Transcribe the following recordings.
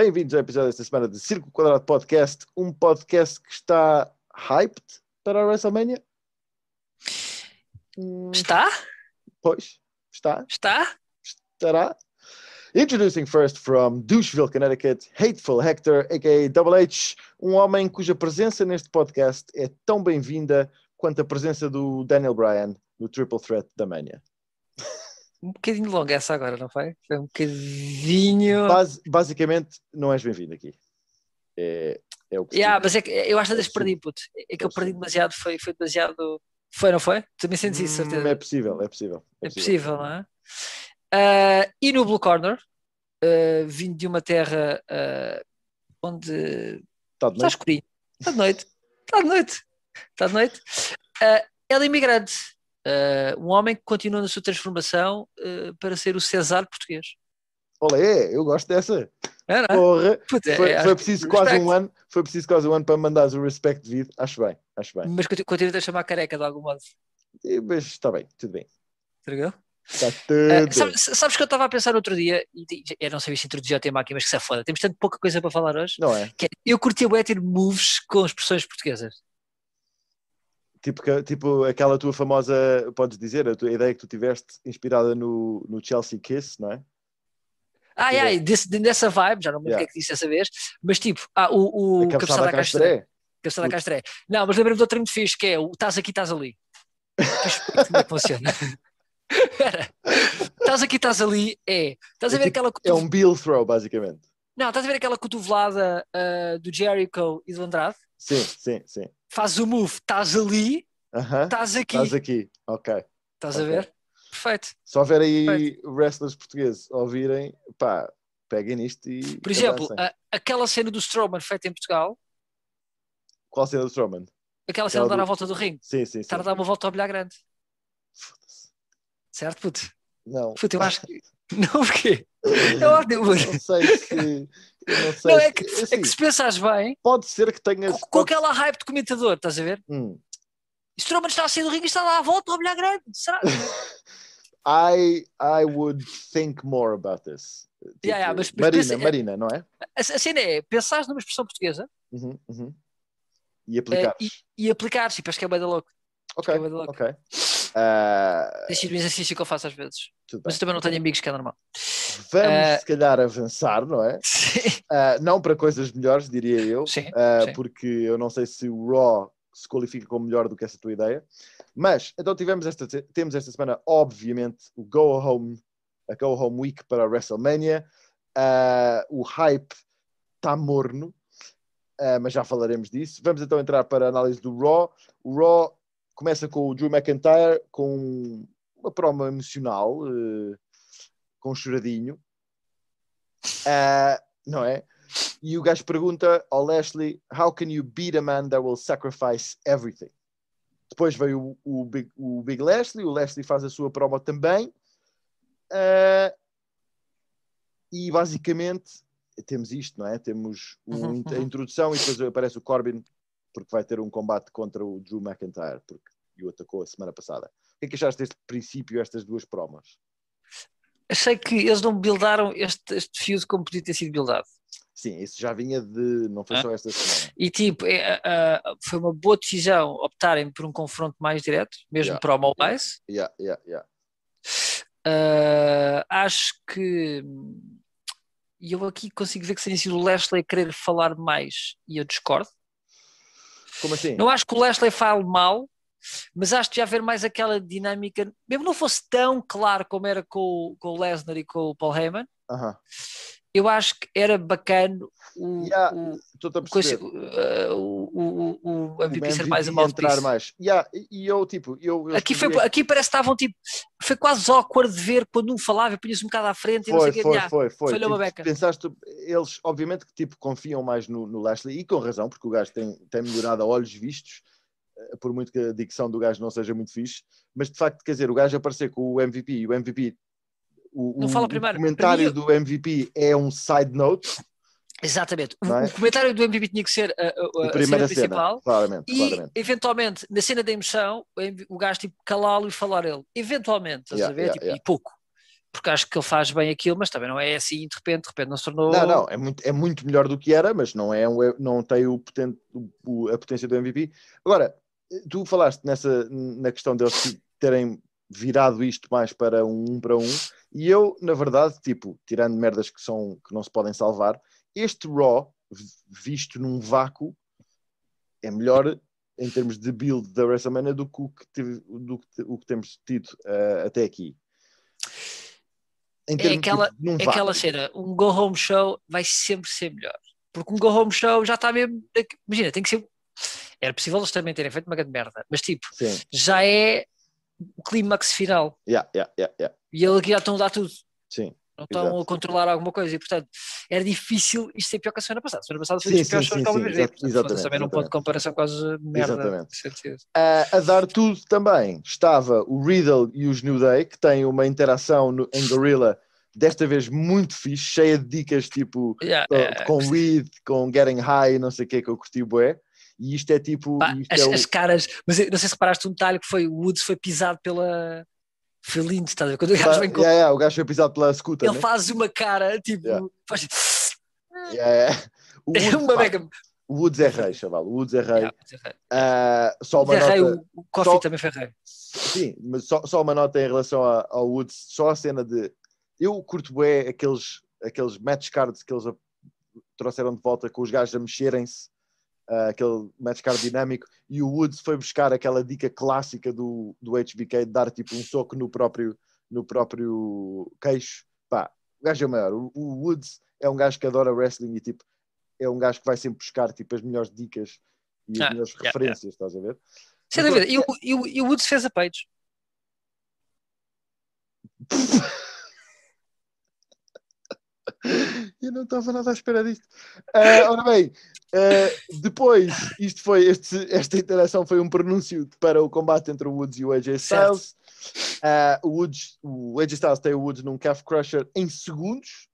Bem-vindos ao episódio desta semana de Círculo Quadrado Podcast, um podcast que está hyped para a WrestleMania. Hum, Está? Pois, está, Está? estará. Introducing first from Doucheville, Connecticut, Hateful Hector, a.k.a. Double H, um homem cuja presença neste podcast é tão bem-vinda quanto a presença do Daniel Bryan no Triple Threat da Mania. Um bocadinho longa essa agora, não foi? Foi um bocadinho. Bas- basicamente, não és bem-vindo aqui. É, é o que Yeah, mas é que eu acho que Absurdo. perdi, puto. É que eu perdi Absurdo. demasiado, foi, foi demasiado. Foi, não foi? Também sentes isso, Hum, certeza. É possível, é possível. É possível, não é? Ah, e no Blue Corner, ah, vindo de uma terra ah, onde Está de está noite? escurinho, está de noite, está de noite, está de noite. Ela é imigrante, Ah, um homem que continua na sua transformação ah, para ser o César português. Olé, eu gosto dessa. É, é? Porra, Puta, foi, é, foi preciso quase respect. um ano, foi preciso quase um ano para mandares o respect devido. Acho bem, acho bem. Mas continu- continua a chamar careca de algum modo. E, Mas está bem, tudo bem. Entendeu? Está Ah, tudo. sabes, sabes que eu estava a pensar outro dia, e eu não sabia se introduzir o tema aqui, mas que se é foda. Temos tanto pouca coisa para falar hoje. Não é? Que é, eu curtia bué ter moves com expressões portuguesas. Tipo, tipo aquela tua famosa, podes dizer, a tua ideia que tu tiveste inspirada no, no Chelsea Kiss, não é? Ai, Yeah. ai, desse, dessa vibe, já não me lembro o Yeah. que é que disse dessa vez, mas tipo, ah, o, o Cabeçada à Castré. Cabeçada Putz. Castré. Não, mas lembrei-me de outro muito fixe, que é o estás aqui, estás ali. Como é que funciona. Estás aqui, estás ali, é. Estás a É ver tipo- aquela É um Bill throw, basicamente. Não, estás a ver aquela cotovelada ah, do Jericho e do Andrade? Sim, sim, sim. Faz o move, estás ali, estás aqui. Estás aqui, ok. Estás Ok. a ver? Perfeito. Se houver aí wrestlers portugueses ouvirem, pá, peguem nisto e. Por exemplo, a- aquela cena do Strowman feita em Portugal, Qual cena do Strowman? aquela cena de dar do- a volta do ringue, Sim, sim, sim. estar a dar uma volta ao bilhar grande. Foda-se. Certo, puto? Não. Puto, eu acho que. Não, porquê? Mano. Não sei se. Não sei Não, é que, é assim, que se pensares bem, Pode ser que tenhas. com, com aquela hype de comentador, estás a ver? Hum. Strowman está a sair do ringue e está a dar a volta ao bilhar grande. Será? I, I would think more about this. Tipo, Yeah, yeah, mas- mas Marina, pensa- Marina, não é? A, a cena é pensares numa expressão portuguesa Uhum, uhum. E aplicar. eh, e, e aplicares, tipo, acho que é bem da louco. ok, que é ok. Ah, Tem sido um exercício que eu faço às vezes. Mas eu também não tenho amigos, que é normal. Vamos, Eh, se calhar, avançar, não é? Sim. Ah, não para coisas melhores, diria eu. Sim, Uh, sim. porque eu não sei se o Raw se qualifica como melhor do que essa tua ideia. Mas, então tivemos esta, temos esta semana, obviamente, o Go Home, a Go Home Week para a WrestleMania. Uh, o hype está morno, uh, mas já falaremos disso. Vamos então entrar para a análise do Raw. O Raw começa com o Drew McIntyre com uma promo emocional, uh, com um choradinho. Uh, não é? E o gajo pergunta ao Lashley: How can you beat a man that will sacrifice everything? Depois veio o, o, Big, o Big Lashley, o Lashley faz a sua promo também. Ah, e basicamente temos isto, não é? Temos o- Uhum, a uhum. introdução e depois aparece o Corbin, porque vai ter um combate contra o Drew McIntyre, porque o atacou a semana passada. O que é que achaste deste princípio, estas duas promos? Achei que eles não buildaram este, este feud como podia ter sido buildado. Sim, isso já vinha de. Não foi Ah. só esta semana. E tipo, é, foi uma boa decisão optarem por um confronto mais direto, mesmo Yeah, para o Wise. Yeah, yeah, yeah. Ah, acho que. E eu aqui consigo ver que seria sido o Lashley a querer falar mais e eu discordo. Como assim? Não acho que o Lashley fale mal, mas acho que já haver mais aquela dinâmica, mesmo não fosse tão claro como era com, o- com o Lesnar e com o Paul Heyman, Aham. Eu acho que era bacana o, Yeah, o, a o, coisa- o, o, o, o MVP ser mais a entrar mais. Yeah, e- eu, tipo, eu, eu Aqui, foi, aqui parece que estavam tipo, foi quase awkward de ver quando um falava e punha-se um bocado à frente e não Foi, sei o que. foi, yeah. foi, foi. falhou uma Tipo, beca. pensaste, eles, obviamente, que tipo, confiam mais no, no Lashley e com razão, porque o gajo tem, tem melhorado a olhos vistos, eh, por muito que a dicção do gajo não seja muito fixe, mas de facto, quer dizer, o gajo aparecer com o MVP e o MVP. O, Não o- fala o primeiro. comentário Para mim, do MVP é um side note, Exatamente. O, é? o comentário do MVP tinha que ser a, a- a a primeira cena cena, principal. claramente, E, claramente. eventualmente, na cena da emoção, o o gajo tipo calá-lo e falar ele. Eventualmente, estás Yeah, a ver? yeah, Tipo, yeah. E pouco. porque acho que ele faz bem aquilo, mas também não é assim de repente, de repente não se tornou. Não, não, é muito, é muito melhor do que era, mas não, é, não tem o, poten- o- a potência do MVP. Agora, tu falaste nessa, na questão deles terem virado isto mais para um um para um, e eu, na verdade, tipo, tirando merdas que, são, que não se podem salvar, este Raw, visto num vácuo, é melhor em termos de build da WrestleMania do que o que, tive- do que o que temos tido eh, até aqui. Em É aquela- tipo, num É aquela cena, um go home show vai sempre ser melhor. Porque um go home show já está mesmo. Imagina, tem que ser. Era possível eles também terem feito uma grande merda, mas tipo, Sim, já é o clímax final. yeah, yeah, yeah. E ele aqui já estão a dar tudo. sim. Não estão Exato. a controlar alguma coisa e, portanto, era difícil isto ser pior que a semana passada. A semana passada foi Sim, dos piores shows que alguma vez vi. Portanto, exatamente, também não pode exatamente. comparação quase merda. Exatamente. de. Ah, a dar tudo também estava o Riddle e os New Day, que têm uma interação no- em Gorilla, desta vez muito fixe, cheia de dicas tipo Yeah, com- é, com Weed, com Getting High, não sei o que, que eu curti bué. E isto é tipo. pá, isto as, é o- as caras, mas não sei se reparaste um detalhe que foi o Woods foi pisado pela. Foi lindo, estás a ver? Quando o gajo Pá, vem com. yeah, yeah, o gajo foi pisado pela scooter. Ele né? faz uma cara, tipo. Yeah. Faz... Yeah, É Woods, uma pá, mega. o Woods é rei, chaval. O Woods é rei. Yeah, é rei. Ah, só uma é rei, nota. o, o Coffee só- também foi rei. Sim, mas só, só uma nota em relação a- ao Woods, só a cena de. Eu curto bem aqueles, aqueles match cards que eles trouxeram de volta com os gajos a mexerem-se, ah, aquele match card dinâmico, e o Woods foi buscar aquela dica clássica do, do HBK de dar tipo um soco no próprio, no próprio queixo. Pá, o gajo é o maior. O, o Woods é um gajo que adora wrestling e tipo, é um gajo que vai sempre buscar tipo, as melhores dicas e as Ah, melhores yeah, referências, estás a ver? Sem dúvida. E o Woods fez a page. Eu não estava nada à espera disto. Ah, ora bem, ah, depois, isto foi, este- esta interação foi um pronúncio para o combate entre o Woods e o AJ Styles. Ah, o, Woods, o AJ Styles tem o Woods num calf crusher em segundos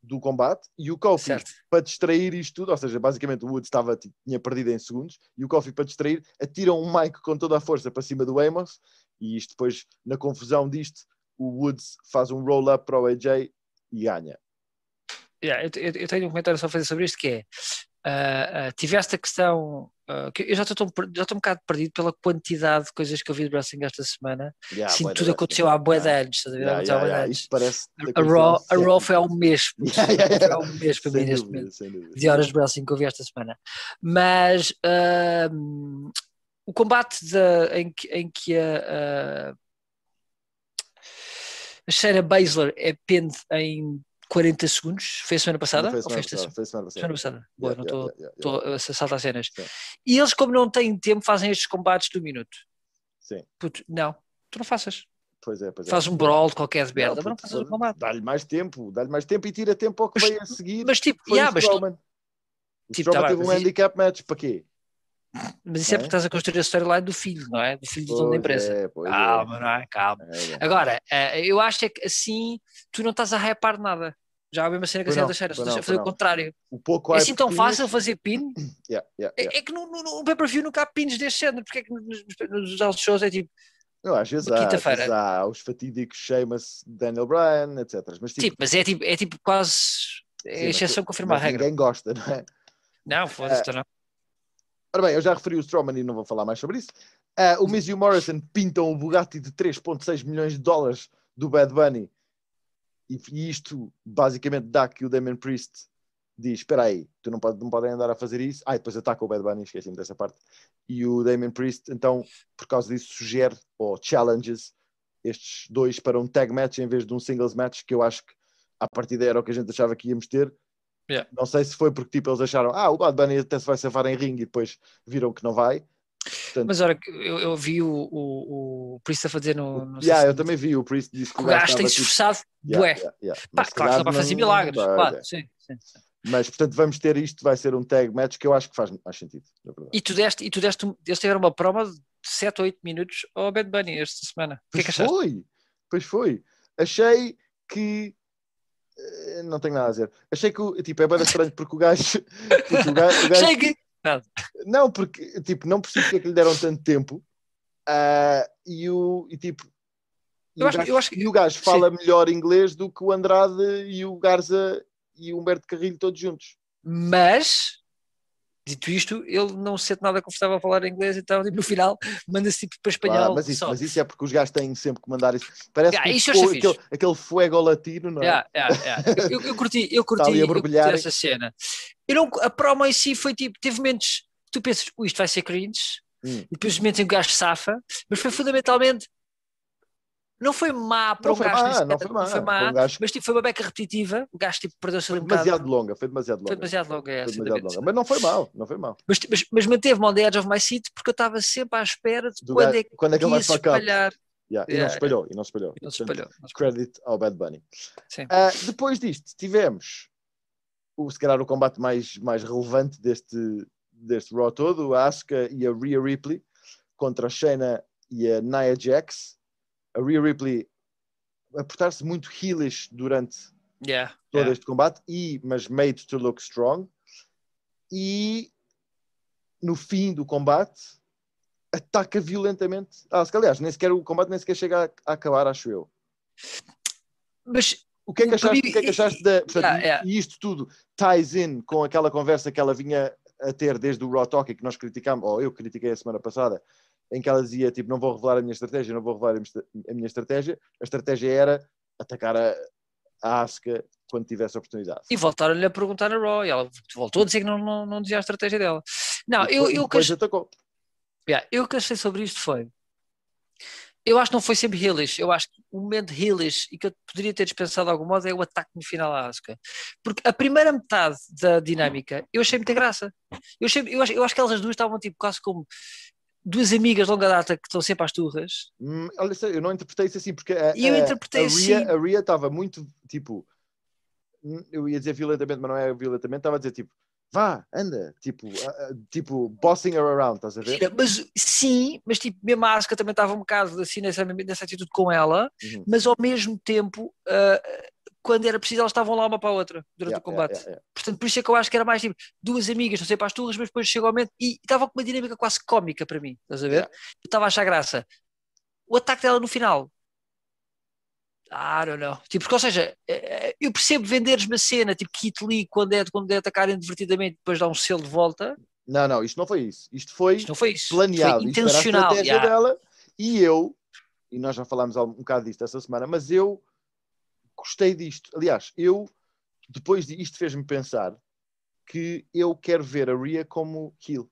do combate e o Kofi, Certo. para distrair isto tudo, ou seja, basicamente o Woods estava, tipo, tinha perdido em segundos e o Kofi, para distrair, atira um mic com toda a força para cima do Amos e isto depois, na confusão disto, o Woods faz um roll-up para o AJ e ganha. Yeah, eu, eu- eu tenho um comentário só a fazer sobre isto que é ah, ah, tiveste a questão ah, que eu já estou já estou um bocado perdido pela quantidade de coisas que eu vi de wrestling esta semana. Yeah, Sim, tudo aconteceu há bué de anos a? Yeah, yeah, de yeah. parece a Raw, a Raw foi mês puto. Yeah, yeah, foi um mês para mim neste momento de horas de wrestling que eu vi esta semana. Mas ahm, o combate da- em, que, em que a, a, a Shayna Baszler é pende em 40 segundos foi a semana passada? Foi Ou semana passada, foi semana passada. semana passada? Boa, Yeah, não estou yeah, yeah, a saltar cenas. Sim. E eles, como não têm tempo, fazem estes combates do minuto. Sim, Puto, não, tu não faças. pois é, pois é. Fazes um brawl de qualquer de merda, Não, mas não fazes um combate. Dá-lhe mais tempo, dá-lhe mais tempo e tira tempo ao que Mas- veio a seguir. Mas tipo, yeah, mas, tu- Tipo, tá bem, teve um mas i- handicap match, para quê? Mas isso é Não é? porque estás a construir a storyline do filho, não é? Do filho do dono da empresa. é, pois é. Calma, não é? Calma. É, é. Agora, eh, eu acho é que assim tu não estás a hypar nada. Já a mesma cena que a cena não, da Shayna, pois estás não, a fazer o não. contrário. O pouco É assim tão fácil fazer pin? Yeah, yeah, É, yeah. é que no, no, no pay-per-view nunca há pins deste género. Porque é que nos, nos, nos shows é tipo, Não, às vezes há, às vezes há os fatídicos Sheamus, Daniel Bryan, etc. Mas tipo, mas é tipo, é tipo quase é exceção confirma a regra. ninguém gosta, não é? Não, foda-se, tu não. Ora bem, eu já referi o Strowman e não vou falar mais sobre isso. Ah, o Miz e o Morrison pintam o Bugatti de 3.6 milhões de dólares do Bad Bunny. E, e isto basicamente dá que o Damien Priest diz, espera aí, tu não, pode, não podem andar a fazer isso. Ah, e depois ataca o Bad Bunny, esqueci-me dessa parte. E o Damien Priest, então, por causa disso, sugere, ou challenges, estes dois para um tag match em vez de um singles match, que eu acho que à partida era o que a gente achava que íamos ter. Yeah. Não sei se foi porque tipo, eles acharam, ah, o Bad Bunny até se vai safar em ringue e depois viram que não vai. Portanto, Mas olha, eu, eu vi o, o, o Priest a fazer no. no yeah, eu também vi, o Priest disse que o gajo tem tipo, esforçado, yeah, bué. yeah, yeah. Pá, claro que não vai fazer milagres, claro, é. sim, sim. Mas portanto vamos ter isto, vai ser um tag match que eu acho que faz mais sentido. E tu deste, e tu deste, eles tiveram uma promo de 7 ou 8 minutos ao Bad Bunny esta semana. O que é que Pois achaste? foi, pois foi. Achei que não tenho nada a dizer. Achei que o- tipo, é bem estranho porque o gajo, porque o gajo, o gajo- Achei que. não, porque tipo, não percebo porque é que lhe deram tanto tempo. Ah, e o e tipo E, Eu o acho- gajo, eu acho que- e o gajo fala melhor inglês do que o Andrade e o Garza e o Humberto Carrilho todos juntos. Mas, dito isto, ele não se sente nada confortável a falar inglês, então tipo, no final manda-se tipo para espanhol. Ah, mas, isso, mas isso é porque os gajos têm sempre que mandar isso. Parece Ah, que isso aquele, aquele fuego latino, não é? Yeah, yeah, yeah. Eu, eu curti, eu curti, eu curti essa cena. Eu não, a promo em si foi tipo, teve momentos que tu pensas, "Ui, isto vai ser cringe, Hum. e depois os momentos em que o gajo safa, mas foi fundamentalmente. Não foi má para Não um foi gajo, má, nem sequer- não foi má. Foi um gajo- mas tipo, foi uma beca repetitiva. O gajo tipo, perdeu-se Foi ali um bocado. demasiado longa, foi demasiado longa. Foi demasiado longa, é, Foi demasiado longa. Mas não foi mal, não foi mal. Mas, mas, mas manteve-me on the edge of my seat porque eu estava sempre à espera de Do quando gajo- é que quando é que ele vai se espalhar. Yeah, E não Yeah, se espalhou, e não se espalhou. E não Portanto, espalhou. não se Credit ao Bad Bunny. Ah, depois disto, tivemos o, se calhar o combate mais, mais relevante deste, deste Raw todo, a Asuka e a Rhea Ripley contra a Shayna e a Nia Jax. A Rhea Ripley a portar-se muito heelish durante Yeah, todo yeah. este combate, e, mas made to look strong. E no fim do combate ataca violentamente. Ah, se calhar, aliás, nem sequer o combate nem sequer chega a, a acabar, acho eu. Mas O que é que achaste, que é que achaste da. portanto, Yeah, yeah. E isto tudo ties in com aquela conversa que ela vinha a ter desde o Raw Talk e que nós criticámos, ou eu critiquei a semana passada, em que ela dizia tipo, não vou revelar a minha estratégia, não vou revelar a minha- estratégia. A estratégia era atacar a, a Asuka quando tivesse a oportunidade. E voltaram-lhe a perguntar a Raw e ela voltou a dizer que não, não, não dizia a estratégia dela. Não, E eu, eu, depois que, atacou. yeah, eu que achei sobre isto foi. Eu acho que não foi sempre heelish. Eu acho que o momento heelish e que eu poderia ter dispensado de algum modo é o ataque no final à Asuka. Porque a primeira metade da dinâmica eu achei muita graça. Eu, achei, eu, acho, eu acho que elas duas estavam tipo quase como duas amigas de longa data que estão sempre às turras. Hum, olha, eu não interpretei isso assim, porque a, E eu a- interpretei a Rhea, assim. a Rhea estava muito tipo. hum, Eu ia dizer violentamente, mas não é violentamente, estava a dizer tipo, vá, anda, tipo, a- tipo, bossing her around, estás a ver? Mas sim, mas tipo, mesmo a Asuka também estava um bocado assim nessa, nessa atitude com ela, Uhum. mas ao mesmo tempo, ah, quando era preciso, elas estavam lá uma para a outra durante Yeah, o combate. yeah, yeah, Portanto, por isso é que eu acho que era mais tipo duas amigas, não sei para as turras, mas depois chega ao momento e estava com uma dinâmica quase cómica para mim, estás a ver? Eu estava a achar graça. O ataque dela no final. I don't know. Tipo, porque, ou seja, eh, eu percebo venderes uma cena, tipo Kit Lee, quando é, quando é atacarem divertidamente, depois dá um selo de volta. Não, não, isto não foi isso. Isto foi Isto não foi isso. planeado. Foi Isto era a intencional. estratégia dela. E eu, e nós já falámos um bocado disto essa semana, mas eu gostei disto. Aliás, eu, depois disto, fez-me pensar que eu quero ver a Rhea como heel.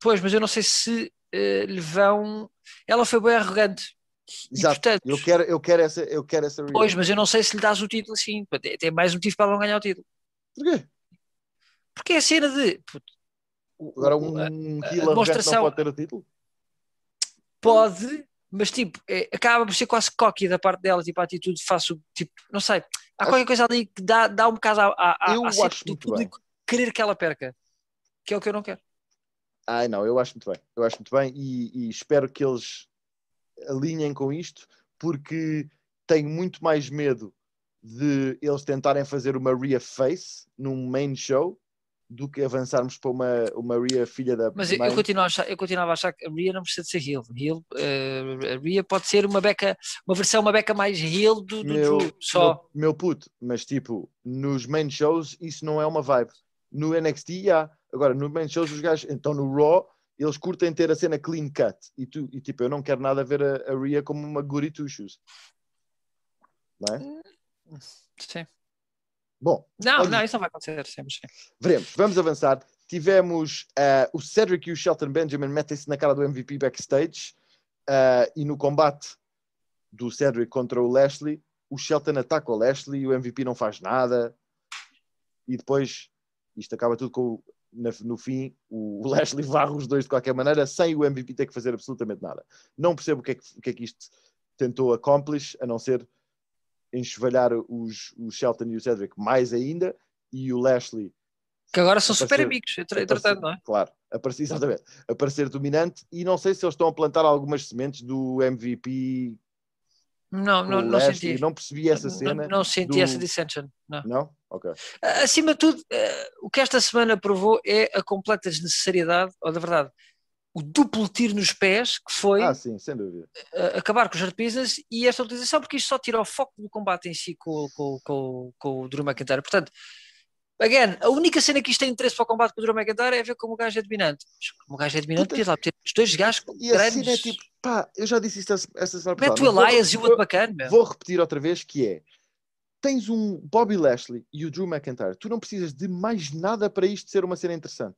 Pois, mas eu não sei se eh, lhe vão. Ela foi bem arrogante. E, Exato. portanto, Eu quero, eu quero essa, eu quero essa Rhea. Pois, mas eu não sei se lhe dás o título assim. Tem mais motivo para ela não ganhar o título. Porquê? Porque é a cena de. puto, Agora o- um a- a não demonstração- pode ter o título? pode, mas tipo, é- acaba por ser quase cocky da parte dela, tipo, a atitude faço, tipo, não sei. Há qualquer coisa ali que dá, dá um bocado à, à, Eu cena acho do público querer que ela perca. Que é o que eu não quero. Ai, não, eu acho muito bem. Eu acho muito bem e, e espero que eles alinhem com isto, porque tenho muito mais medo de eles tentarem fazer uma Rhea Face num main show do que avançarmos para uma, uma Rhea filha da Mas eu, mãe. eu, continuo a achar, eu continuava a achar que a Rhea não precisa de ser heel. heel eh, a Rhea pode ser uma beca, uma versão, uma beca mais heel do, do meu, Drew, só. meu, meu puto, mas tipo, nos main shows isso não é uma vibe. No NXT, há. Agora, no main shows, os gajos, então no Raw, eles curtem ter a cena clean cut. E, tu, e tipo, eu não quero nada ver a, a Rhea como uma goody two shoes. Não é? Sim. Bom, Não, Olha- não, isso não vai acontecer sempre. Sim. veremos. Vamos avançar. Tivemos eh, o Cedric e o Shelton Benjamin metem-se na cara do MVP backstage eh, e no combate do Cedric contra o Lashley, o Shelton ataca o Lashley e o MVP não faz nada. E depois, isto acaba tudo com o- na- no fim, o Lashley varre os dois de qualquer maneira, sem o MVP ter que fazer absolutamente nada. Não percebo o que é que, o que, é que isto tentou accomplish, a não ser enxovalhar os, o Shelton e o Cedric mais ainda, e o Lashley Que agora são super Aparecer- amigos, entre- entretanto, não é? Claro, aparecer, exatamente, aparecer dominante, e não sei se eles estão a plantar algumas sementes do MVP Não, não, não Lashley, senti. não percebi essa Não- cena. Não, senti do- essa dissension. Não. Não? Ok. Acima de tudo, eh, o que esta semana provou é a completa desnecessariedade, ou da verdade, o duplo tiro nos pés, que foi Ah, sim, dúvida. uh, acabar com os business e esta utilização, porque isto só tira o foco do combate em si com, com, com, com o Drew McIntyre. Portanto, again, a única cena que isto tem interesse para o combate com o Drew McIntyre é ver como o gajo é dominante. Mas como o gajo é dominante, tens lá ter os dois gajos E a grandes. cena é tipo, pá, eu já disse isto essa semana Mete o mas vou- Elias e o outro bacana, meu. Vou repetir outra vez que é tens um Bobby Lashley e o Drew McIntyre. Tu não precisas de mais nada para isto ser uma cena interessante.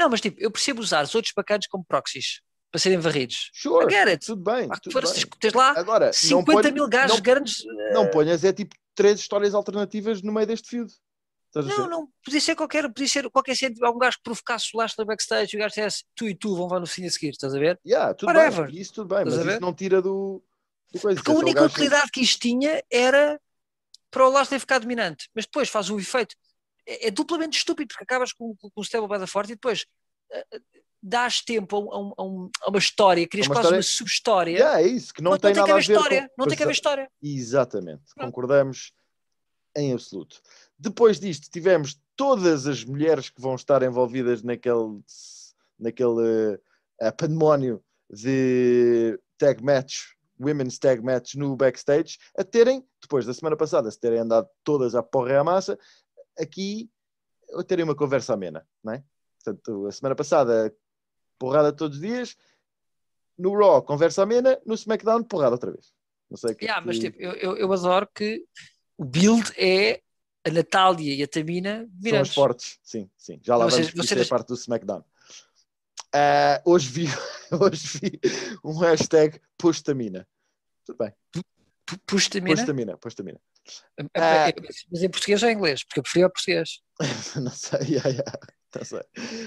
Não, mas tipo, eu percebo usar os outros bacanas como proxies para serem varridos. Sure, it. tudo bem. Pá, tudo bem. tens lá Agora, não, 50 ponha- mil gajos não, grandes. não ponhas é tipo três histórias alternativas no meio deste a Não, não, podia ser qualquer, podia ser qualquer cena, algum gajo que provocasse o Lashley backstage e o gajo dissesse tu e tu vão lá no fim a seguir, estás a ver? Yeah, tudo Whatever. bem, isso tudo bem, Estás mas isso não tira do, do coisa. Porque a única utilidade que isto tinha era para o Lashley ficar dominante, mas depois faz o efeito. É, é duplamente estúpido, porque acabas com, com, com o stable da forte e depois eh, dás tempo a, um- a um- a um- uma história, crias Uma quase história- uma subhistória. Yeah, é isso, que não, tem nada a ver história, com... não tem que haver história. Exatamente, Pronto. concordamos em absoluto. Depois disto, tivemos todas as mulheres que vão estar envolvidas naquele, naquele eh, pandemónio de tag match, women's tag match no backstage, a terem, depois da semana passada, se terem andado todas à porra e à massa, aqui a terem uma conversa amena, não é? Portanto, a semana passada, porrada todos os dias, no Raw, conversa amena, no SmackDown, porrada outra vez. Não sei que é Yeah, mas que- tipo, eu, eu, eu adoro que o build é a Natália e a Tamina São as virantes. fortes, sim, sim. Já lá vamos, vocês- é parte do SmackDown. Ah, hoje, vi, hoje vi um hashtag Postamina. Tudo bem, Postamina, Postamina. É, Ah. Mas em português ou em inglês? Porque eu prefiro o português. Não sei, yeah, yeah, não sei.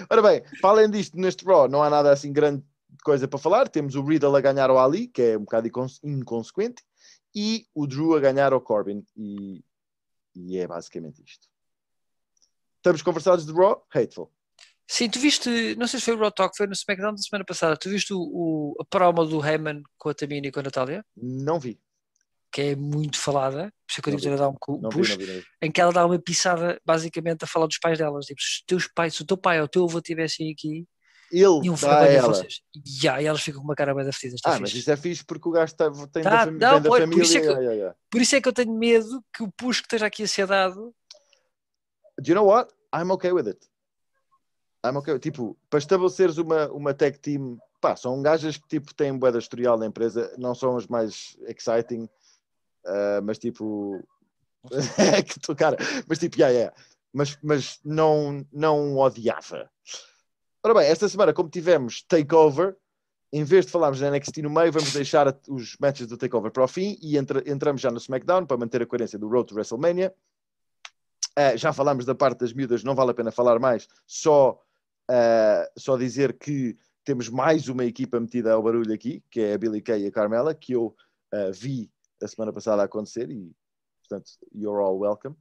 Ora bem, para além disto, neste Raw não há nada assim grande coisa para falar. Temos o Riddle a ganhar ao Ali, que é um bocado incons- inconsequente, e o Drew a ganhar ao Corbin. E, e é basicamente isto. Estamos conversados de Raw? Hateful. Sim, tu viste, não sei se foi o Raw Talk, foi no SmackDown da semana passada, tu viste o, o- a promo do Heyman com a Tamina e com a Natália, Não vi. Que é muito falada, por isso é que eu digo que vi. dá um Não vi, push, não vi, não vi. em que ela dá uma pisada basicamente a falar dos pais delas, tipo, se teus pais, se o teu pai ou o teu avô estivessem aqui, Ele iam falar bem ela. vocês. E, yeah, e elas ficam com uma cara bem da fedida. Ah, mas isso é fixe porque o gajo tá- tem Tá, da, fami- não, da pois, por família. isso é que eu- yeah, yeah. Por isso é que eu tenho medo que o push que esteja aqui a ser dado Do you know what? I'm okay with it. I'm okay. Tipo, para estabeleceres uma, uma tag team, pá, são gajas que tipo, têm boa historial na empresa, não são as mais exciting, ah, mas tipo. é que tu, cara, mas tipo, yeah, yeah. Mas, mas não, não odiava. Ora bem, esta semana, como tivemos Takeover, em vez de falarmos da NXT no meio, vamos deixar os matches do Takeover para o fim e entra- entramos já no SmackDown para manter a coerência do Road to WrestleMania. Uh, já falámos da parte das miúdas, não vale a pena falar mais, só, uh, só dizer que temos mais uma equipa metida ao barulho aqui, que é a Billy Kay e a Carmela, que eu uh, vi a semana passada acontecer e, portanto, you're all welcome.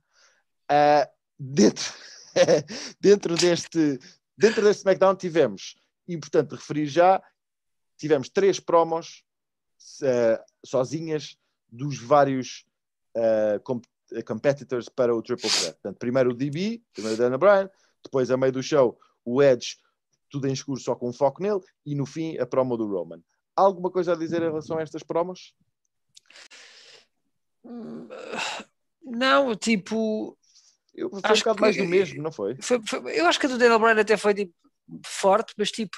Uh, dentro, dentro, deste, dentro deste SmackDown tivemos, importante referir já, tivemos três promos uh, sozinhas dos vários uh, comp competitors para o Triple Threat. Portanto, primeiro o DB, primeiro o Daniel Bryan, depois a meio do show o Edge, tudo em escuro só com um foco nele, e no fim a promo do Roman. Alguma coisa a dizer em relação a estas promos? Não, tipo. Eu, foi Acho um bocado que- mais do mesmo, não foi? Foi, foi- eu acho que a do Daniel Bryan até foi tipo, forte, mas tipo,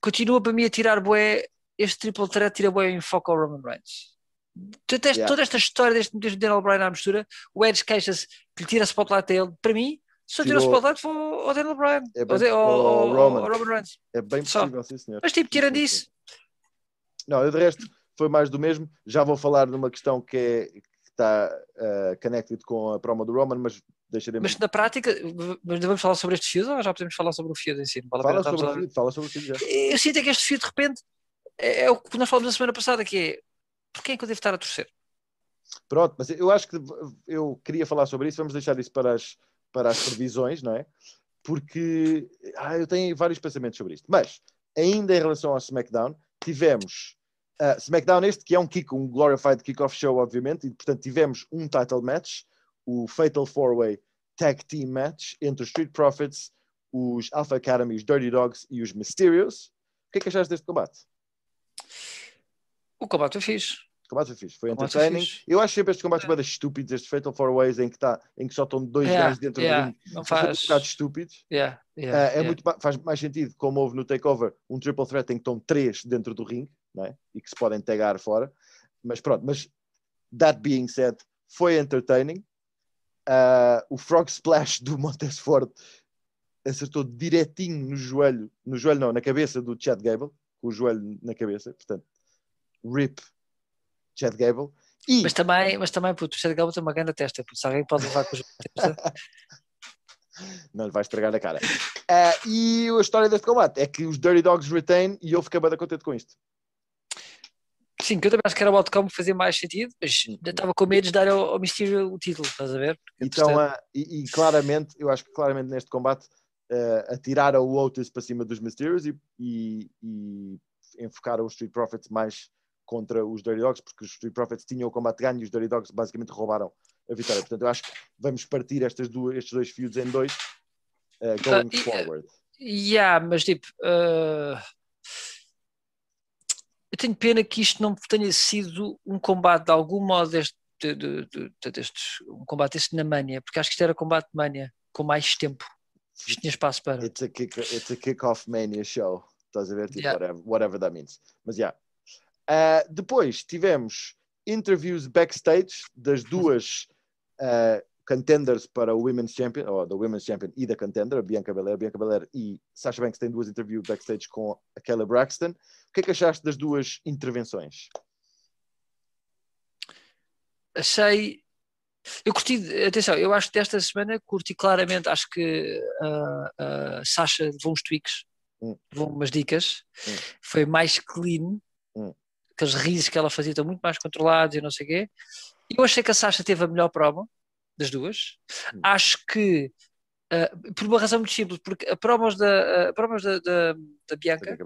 continua para mim a tirar bué. Este triple threat tira bué em foco ao Roman Reigns. Toda esta, Yeah. toda esta história deste, deste Daniel Bryan à mistura, o Edge queixa-se que lhe tira spotlight a ele. Para mim, só tira o Tirou- spotlight foi ao Daniel Bryan, É bem- ao- ao ao- Roman. ao Roman Reigns. É bem Só. possível, sim, senhor. Mas tipo, tirando isso, Não, eu de resto foi mais do mesmo. Já vou falar numa questão que, é, que está uh, connected com a promo do Roman, mas deixaremos. mas na prática, mas vamos falar sobre este feud ou já podemos falar sobre o feud em si? Vale Fala sobre o feed, fala sobre o feed já. Eu sinto é que este feud de repente é, é o que nós falamos na semana passada, que é por quem é que eu devo estar a torcer? Pronto, mas eu acho que eu queria falar sobre isso, vamos deixar isso para as, para as previsões, não é? Porque ah, eu tenho vários pensamentos sobre isto. Mas, ainda em relação ao SmackDown, tivemos uh, SmackDown este, que é um kick, um glorified kickoff show, obviamente, e portanto tivemos um title match, o Fatal 4-Way Tag Team Match entre os Street Profits, os Alpha Academy, os Dirty Dogs e os Mysterios. que é que achaste deste combate? O combate foi fixe. O combate foi fixe, foi O entertaining. Eu acho sempre estes combates É. estúpidos, estes Fatal Four Ways, em que, tá, em que só estão dois Yeah, gajos dentro yeah, do ringue. Não faz. um bocado estúpidos. Yeah, Ah, yeah, é yeah. muito, faz mais sentido, como houve no Takeover, um triple threat em que estão três dentro do ringue, é? E que se podem tagar fora. Mas pronto, mas that being said, foi entertaining. Ah, o Frog Splash do Montez Ford acertou direitinho no joelho, no joelho não, na cabeça do Chad Gable, com o joelho na cabeça, portanto, rip Chad Gable. E Mas também, mas também, puto, o Chad Gable tem uma grande testa, puto, se alguém pode levar com os não lhe vai estragar a cara. Ah, e a história deste combate é que os Dirty Dogs retain e eu fiquei bem contente com isto. Sim, que eu também acho que era o outcome que fazia mais sentido, mas ainda estava com medo de dar ao, ao Mysterio o título, estás a ver? Então, portanto, ah, e, e claramente, eu acho que claramente neste combate ah, atiraram o Otis para cima dos Mysterios e, e, e enfocaram os Street Profits mais contra os Dirty Dogs, porque os Street Profits tinham o combate ganho e os Dirty Dogs basicamente roubaram a vitória. Portanto, eu acho que vamos partir estas duas, estes dois feuds em dois ah, going ah, forward. Yeah, mas tipo, uh, eu tenho pena que isto não tenha sido um combate de algum modo deste, de, de, de- de- destes, um combate este na Mania, porque acho que isto era combate de Mania com mais tempo. Isto tinha espaço para. It's a, kick, kick-off mania show. Estás a ver? Tipo, Yeah. whatever, whatever that means. Mas, yeah. Ah, depois tivemos interviews backstage das duas ah, contenders para o Women's Champion, ou da Women's Champion e da contender, Bianca Belair. Bianca Belair e Sasha Banks têm duas interviews backstage com a Kelly Braxton. O que é que achaste das duas intervenções? Achei. Eu curti, atenção, eu acho que desta semana curti claramente, acho que a Sasha levou uns tweaks, Hum. levou umas dicas, Hum. foi mais clean, Hum. aqueles risos que ela fazia estão muito mais controlados e não sei o quê. Eu achei que a Sasha teve a melhor promo das duas. Hum. Acho que, ah, por uma razão muito simples, porque a promos da, a promos da, da, da Bianca,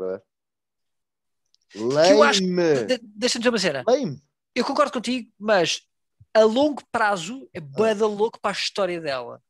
eu acho- Lame! de- deixa-me dizer uma cena, Lame! eu concordo contigo, mas a longo prazo é bué da louco para a história dela.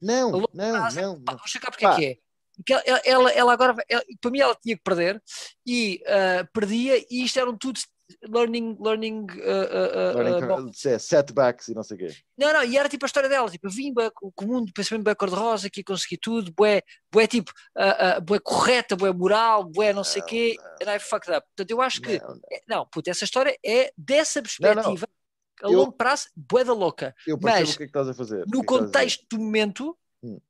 Não, não, prazo, não. pá, não. vou checar porque Pá. é que é. Porque ela, ela, ela agora, ela- para mim, ela tinha que perder e ah, perdia, e isto eram tudo learning, learning, ah, ah, ah, Learning é, setbacks e não sei o quê. Não, não, e era tipo a história dela, tipo, eu vim bué com o mundo, pensamento bué cor-de-rosa, que ia conseguir tudo, bué, bué tipo, ah, bué correta, bué moral, bué não sei o quê, and I fucked up. Portanto, eu acho que, Não, não. é- não, puto, essa história é dessa perspectiva, a Eu- longo prazo, bué da louca. Eu percebo Mas, o que é que estás a fazer. No é que contexto do momento, Hum.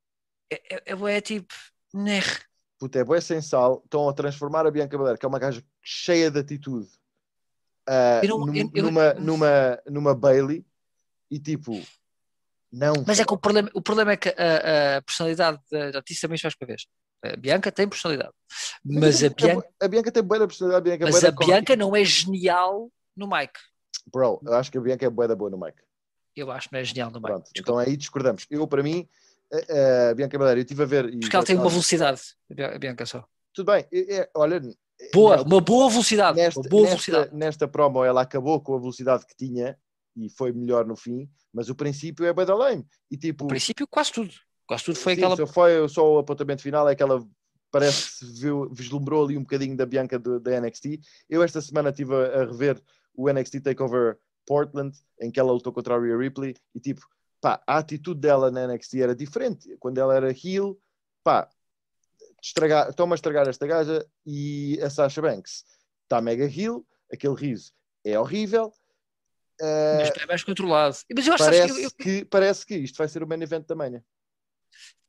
é, é, é bué tipo, né, Puta, é bué sem sal. Estão a transformar a Bianca Belair, que é uma gaja cheia de atitude, Eu não- num- eu- eu- numa, numa, numa Bailey e tipo, não. Mas é que o problema, o problema é que a, a personalidade da artista também se faz para vez. A Bianca tem personalidade, mas a Bianca, a Bianca tem boa personalidade. A Bianca é mas a Bianca não é genial no mic. Bro, eu acho que a Bianca é boa da boa no mic. Eu acho que não é genial no mic. Pronto, então aí discordamos. Eu, para mim, a, a Bianca Belair, eu estive a ver. Porque ela tem uma velocidade, a Bianca só. Tudo bem, é- é- olha. Boa, nesta- uma boa velocidade. nesta, uma boa nesta, velocidade. nesta promo ela acabou com a velocidade que tinha e foi melhor no fim, mas o princípio é bada lame. E tipo, No princípio, quase tudo. Quase tudo foi sim, aquela. só foi só o apontamento final, é que ela parece que se viu, vislumbrou ali um bocadinho da Bianca do- da NXT. Eu esta semana estive a, a rever o NXT Takeover Portland, em que ela lutou contra a Rhea Ripley, e tipo, pá, a atitude dela na NXT era diferente. Quando ela era heel, pá, estragar, estão-me a estragar esta gaja e a Sasha Banks está mega heel, aquele riso é horrível. eh, Mas é mais controlado. Mas eu acho parece, que eu- eu- que, parece que isto vai ser o main event da manhã.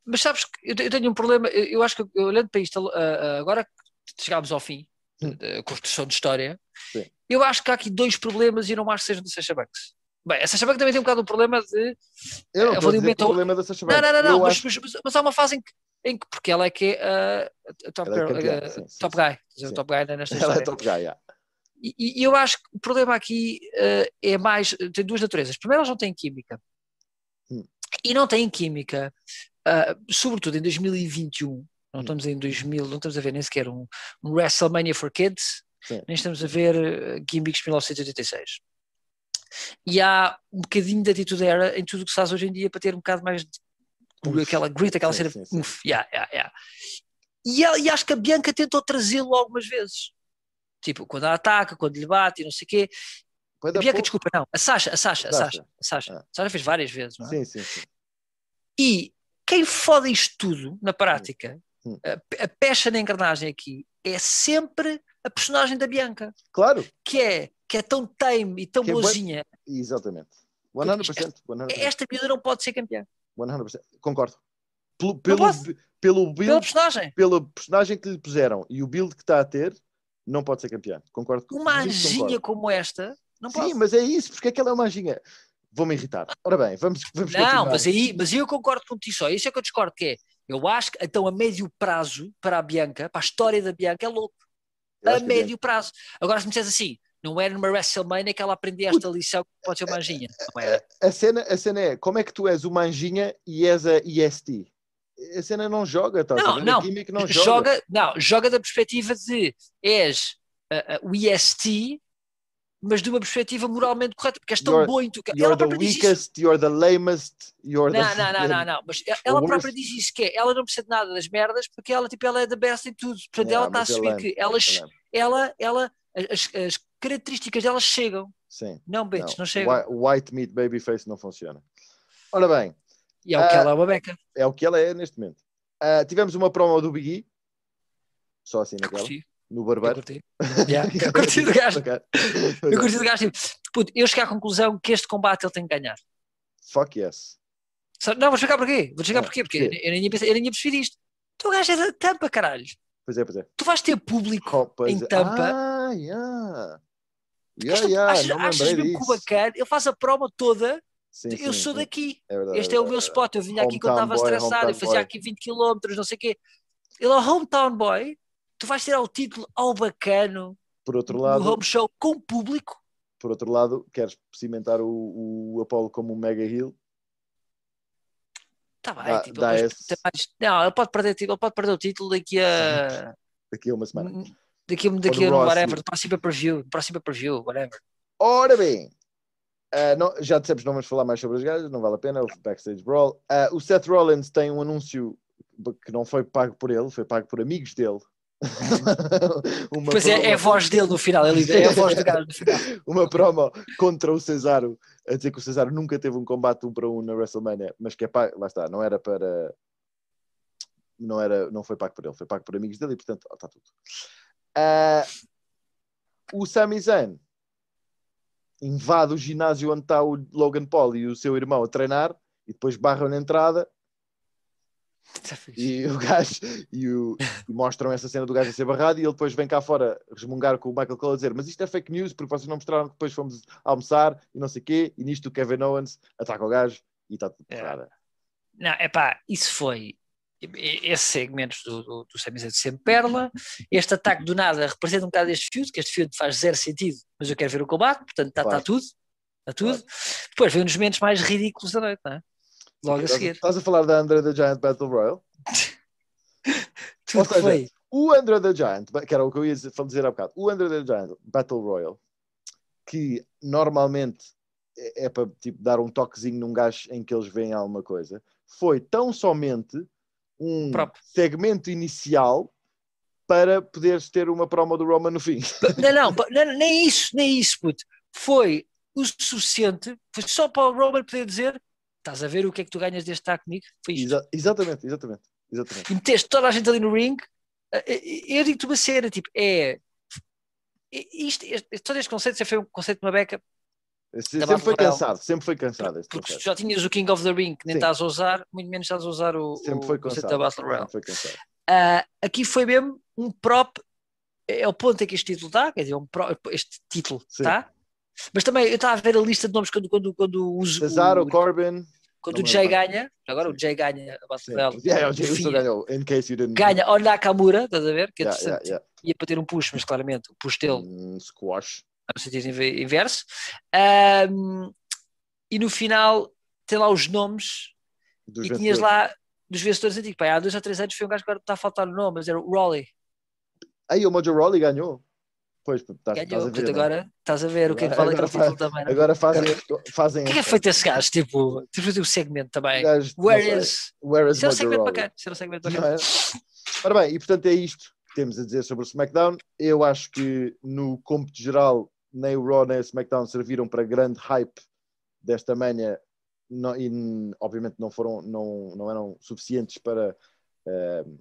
mas sabes que eu te- eu tenho um problema. Eu acho que eu- olhando para isto, ah, ah, agora que chegámos ao fim Hum. da construção de história, Sim. eu acho que há aqui dois problemas e não acho que sejam do Sasha Banks. Bem, a Sasha Banks também tem um bocado o problema de. Eu não vou a dizer alimentar o problema da Sasha Não, Banks. não, não, não, Eu mas, acho- mas, mas- mas há uma fase em que, em que porque ela é que é ah, a top, é girl, campeã, ah, sim, sim, top guy, Sim. top guy nesta Ela é história. top guy, yeah. E, e eu acho que o problema aqui eh, é mais. tem duas naturezas. Primeiro, elas não têm química. Hum. E não têm química, ah, sobretudo em 2021. Não Hum. estamos em 2000, não estamos a ver nem sequer um, um WrestleMania for Kids, Sim. nem estamos a ver uh, gimmicks de 1986. E há um bocadinho de atitude era em tudo o que se faz hoje em dia para ter um bocado mais de Uf. aquela grit, aquela Sim, cena. sim, uf, yeah, yeah, yeah. E, ela- e acho que a Bianca tentou trazê-lo algumas vezes. Tipo, quando ela ataca, quando lhe bate e não sei o quê. Depois A da Bianca, pouco- desculpa, não. A Sasha, a Sasha, a Sasha. Sasha. A Sasha. Ah. A Sasha fez várias vezes, não é? Sim, sim, sim. E quem foda isto tudo, na prática, Hum. a, a pecha na engrenagem aqui, é sempre a personagem da Bianca, Claro, que é, que é tão tame e tão Que é boazinha. exatamente. 100%. 100%. Esta miúda não pode ser campeã. 100%. Concordo. Pelo, pelo, pelo Pela build, personagem. pela personagem que lhe puseram e o build que está a ter, não pode ser campeã. Concordo com Uma anjinha como esta, não Sim, pode. mas é isso, porque é que ela é uma anjinha. Vou-me irritar. Ora bem, vamos, vamos Não, continuar. mas aí, mas eu concordo contigo só. Isso é que eu discordo, que é, eu acho que então a médio prazo, para a Bianca, para a história da Bianca, é louco. A é médio prazo. Agora, se me disseres assim, não era numa WrestleMania que ela aprendia esta lição que pode ser uma anjinha. Não era. a cena, a cena é como é que tu és uma anjinha e és a EST? A cena não joga, estás Não, não. Não joga. joga, não, joga da perspectiva de és uh, uh, o EST, mas de uma perspectiva moralmente correta, porque és tão You're- boa em tu. Ela You're the diz isso. weakest, you're the lamest, you're Não, the... não, não, não, não, mas ela worst. própria diz isso, que é, ela não precisa de nada das merdas, porque ela, tipo, ela é the best em tudo. Portanto, Yeah, ela está a mas é que ela, é ela, ela, as, as características delas chegam. Sim. Não, bitch, não, Não, chegam. Whi- White meat babyface não funciona. Ora bem, E é o que Ah, ela é uma beca. é o que ela é neste momento. Ah, tivemos uma promo do Big E, só assim Eu naquela, curti. no Eu barbeiro. curti. Yeah, eu curti do gajo. Eu curti do gajo. Tipo, puto, eu cheguei à conclusão que este combate ele tem que ganhar. Fuck yes. Só- Não, vou explicar porquê. Vou explicar Ah, porquê. Porque porquê? eu nem, ia eu nem ia perceber isto. Tu gajo é da tampa, caralho. Pois é, pois é. Tu vais ter público Oh, em é. tampa. Ah, yeah. Yeah, esta- yeah, achas, não achas mesmo que o disso. bacana, ele faz a promo toda. Sim, eu sim, sou daqui. É verdade, Este é o é meu verdade. spot. Eu vinha aqui quando estava estressado. Eu fazia boy. aqui 20 km, não sei o quê. Ele é o hometown boy. Tu vais tirar o título ao bacano Por outro no lado, home show com público. por outro lado, queres cimentar o, o Apollo como um mega heel? Tá bem, Dá- tipo, dá esse- mais- Não, ele pode perder, ele pode perder o título daqui a. Daqui a uma semana. Daqui, a- daqui a Raw, whatever, no próximo preview, próximo preview, whatever. Ora bem, ah, não- já dissemos não vamos falar mais sobre as gajas, não vale a pena, o Backstage Brawl. Ah, o Seth Rollins tem um anúncio que não foi pago por ele, foi pago por amigos dele. Pois é, é a voz dele no final, ele, é a voz do gajo no final. uma promo contra o Cesaro, a dizer que o Cesaro nunca teve um combate um para um na WrestleMania, mas que é pago, lá está, não era para. Não, era, não foi pago por ele, foi pago por amigos dele e portanto está tudo. Ah, o Sami Zayn invade o ginásio onde está o Logan Paul e o seu irmão a treinar e depois barram na entrada Tá e o gajo e, o- e mostram essa cena do gajo a ser barrado e ele depois vem cá fora resmungar com o Michael Cole a dizer mas isto é fake news porque vocês não mostraram que depois fomos almoçar e não sei o quê e nisto o Kevin Owens ataca o gajo e está tudo É. Não, é pá, isso foi. Esses segmentos do, do, do Sami Zayn sempre perla. Este ataque do nada representa um bocado este feud, que este feud faz zero sentido, mas eu quero ver o combate, portanto está Claro. tudo. Está tudo. Depois vem um dos momentos mais ridículos da noite, não é? Logo a Estás seguir. Estás a falar da Andra the Giant Battle Royale? Tudo Ou que seja, foi. O Andra the Giant, que era o que eu ia dizer dizer há bocado, o Andra the Giant Battle Royale, que normalmente é, é para tipo, dar um toquezinho num gajo em que eles veem alguma coisa, foi tão somente um Próprio. segmento inicial para poderes ter uma promo do Roman no fim. Não, não, nem isso, nem isso, puto. Foi o suficiente, foi só para o Roman poder dizer: estás a ver o que é que tu ganhas deste ataque comigo? Foi isto. Exa- exatamente, exatamente, exatamente. e meteste toda a gente ali no ring, eu digo-te uma cena, tipo, é. é- Isto, este, todo este conceito sempre foi um conceito de uma beca, Sempre foi Royale. cansado, sempre foi cansado porque já tinhas o King of the Ring, que nem Sim. estás a usar, muito menos estás a usar o, Sempre o foi cansado. da Battle Royale. Sempre foi cansado. Ah, aqui foi mesmo um prop, é o ponto em que este título está, quer dizer, um pro- este título Sim. está. Mas também eu estava a ver a lista de nomes quando, quando, quando uso Cesaro, o, Corbin. quando o Jay ganha, agora Sim. o Jay ganha a Battle. Royale, Yeah, o fim, ganhou, in case you didn't ganha ao Nakamura, estás a ver? Que Yeah, entretanto yeah, yeah. ia para ter um push, mas claramente o push dele Um squash. No sentido inve- inverso. Ahm, e no final tem lá os nomes Dos e tinhas vencedores. lá dos vencedores antigos. Pá, há dois ou três anos foi um gajo que agora está a faltar o nome, mas era o Rolly. Aí o Mojo Rawley ganhou. Pois, tá, estás, Ganhou. estás a ver. Portanto, né? agora estás a ver o que é que vale aquele título também. não é? Agora fazem, fazem O que é que é feito esse gajo? Tipo, tipo fazer o segmento também. Gajo, Where is? Where is Isso era um segmento bacana. Um segmento bacana. é? Ora bem, e portanto é isto que temos a dizer sobre o SmackDown. Eu acho que no cômputo geral, nem o Raw nem o SmackDown serviram para grande hype desta manhã não, e obviamente não foram, não, não eram suficientes para uh,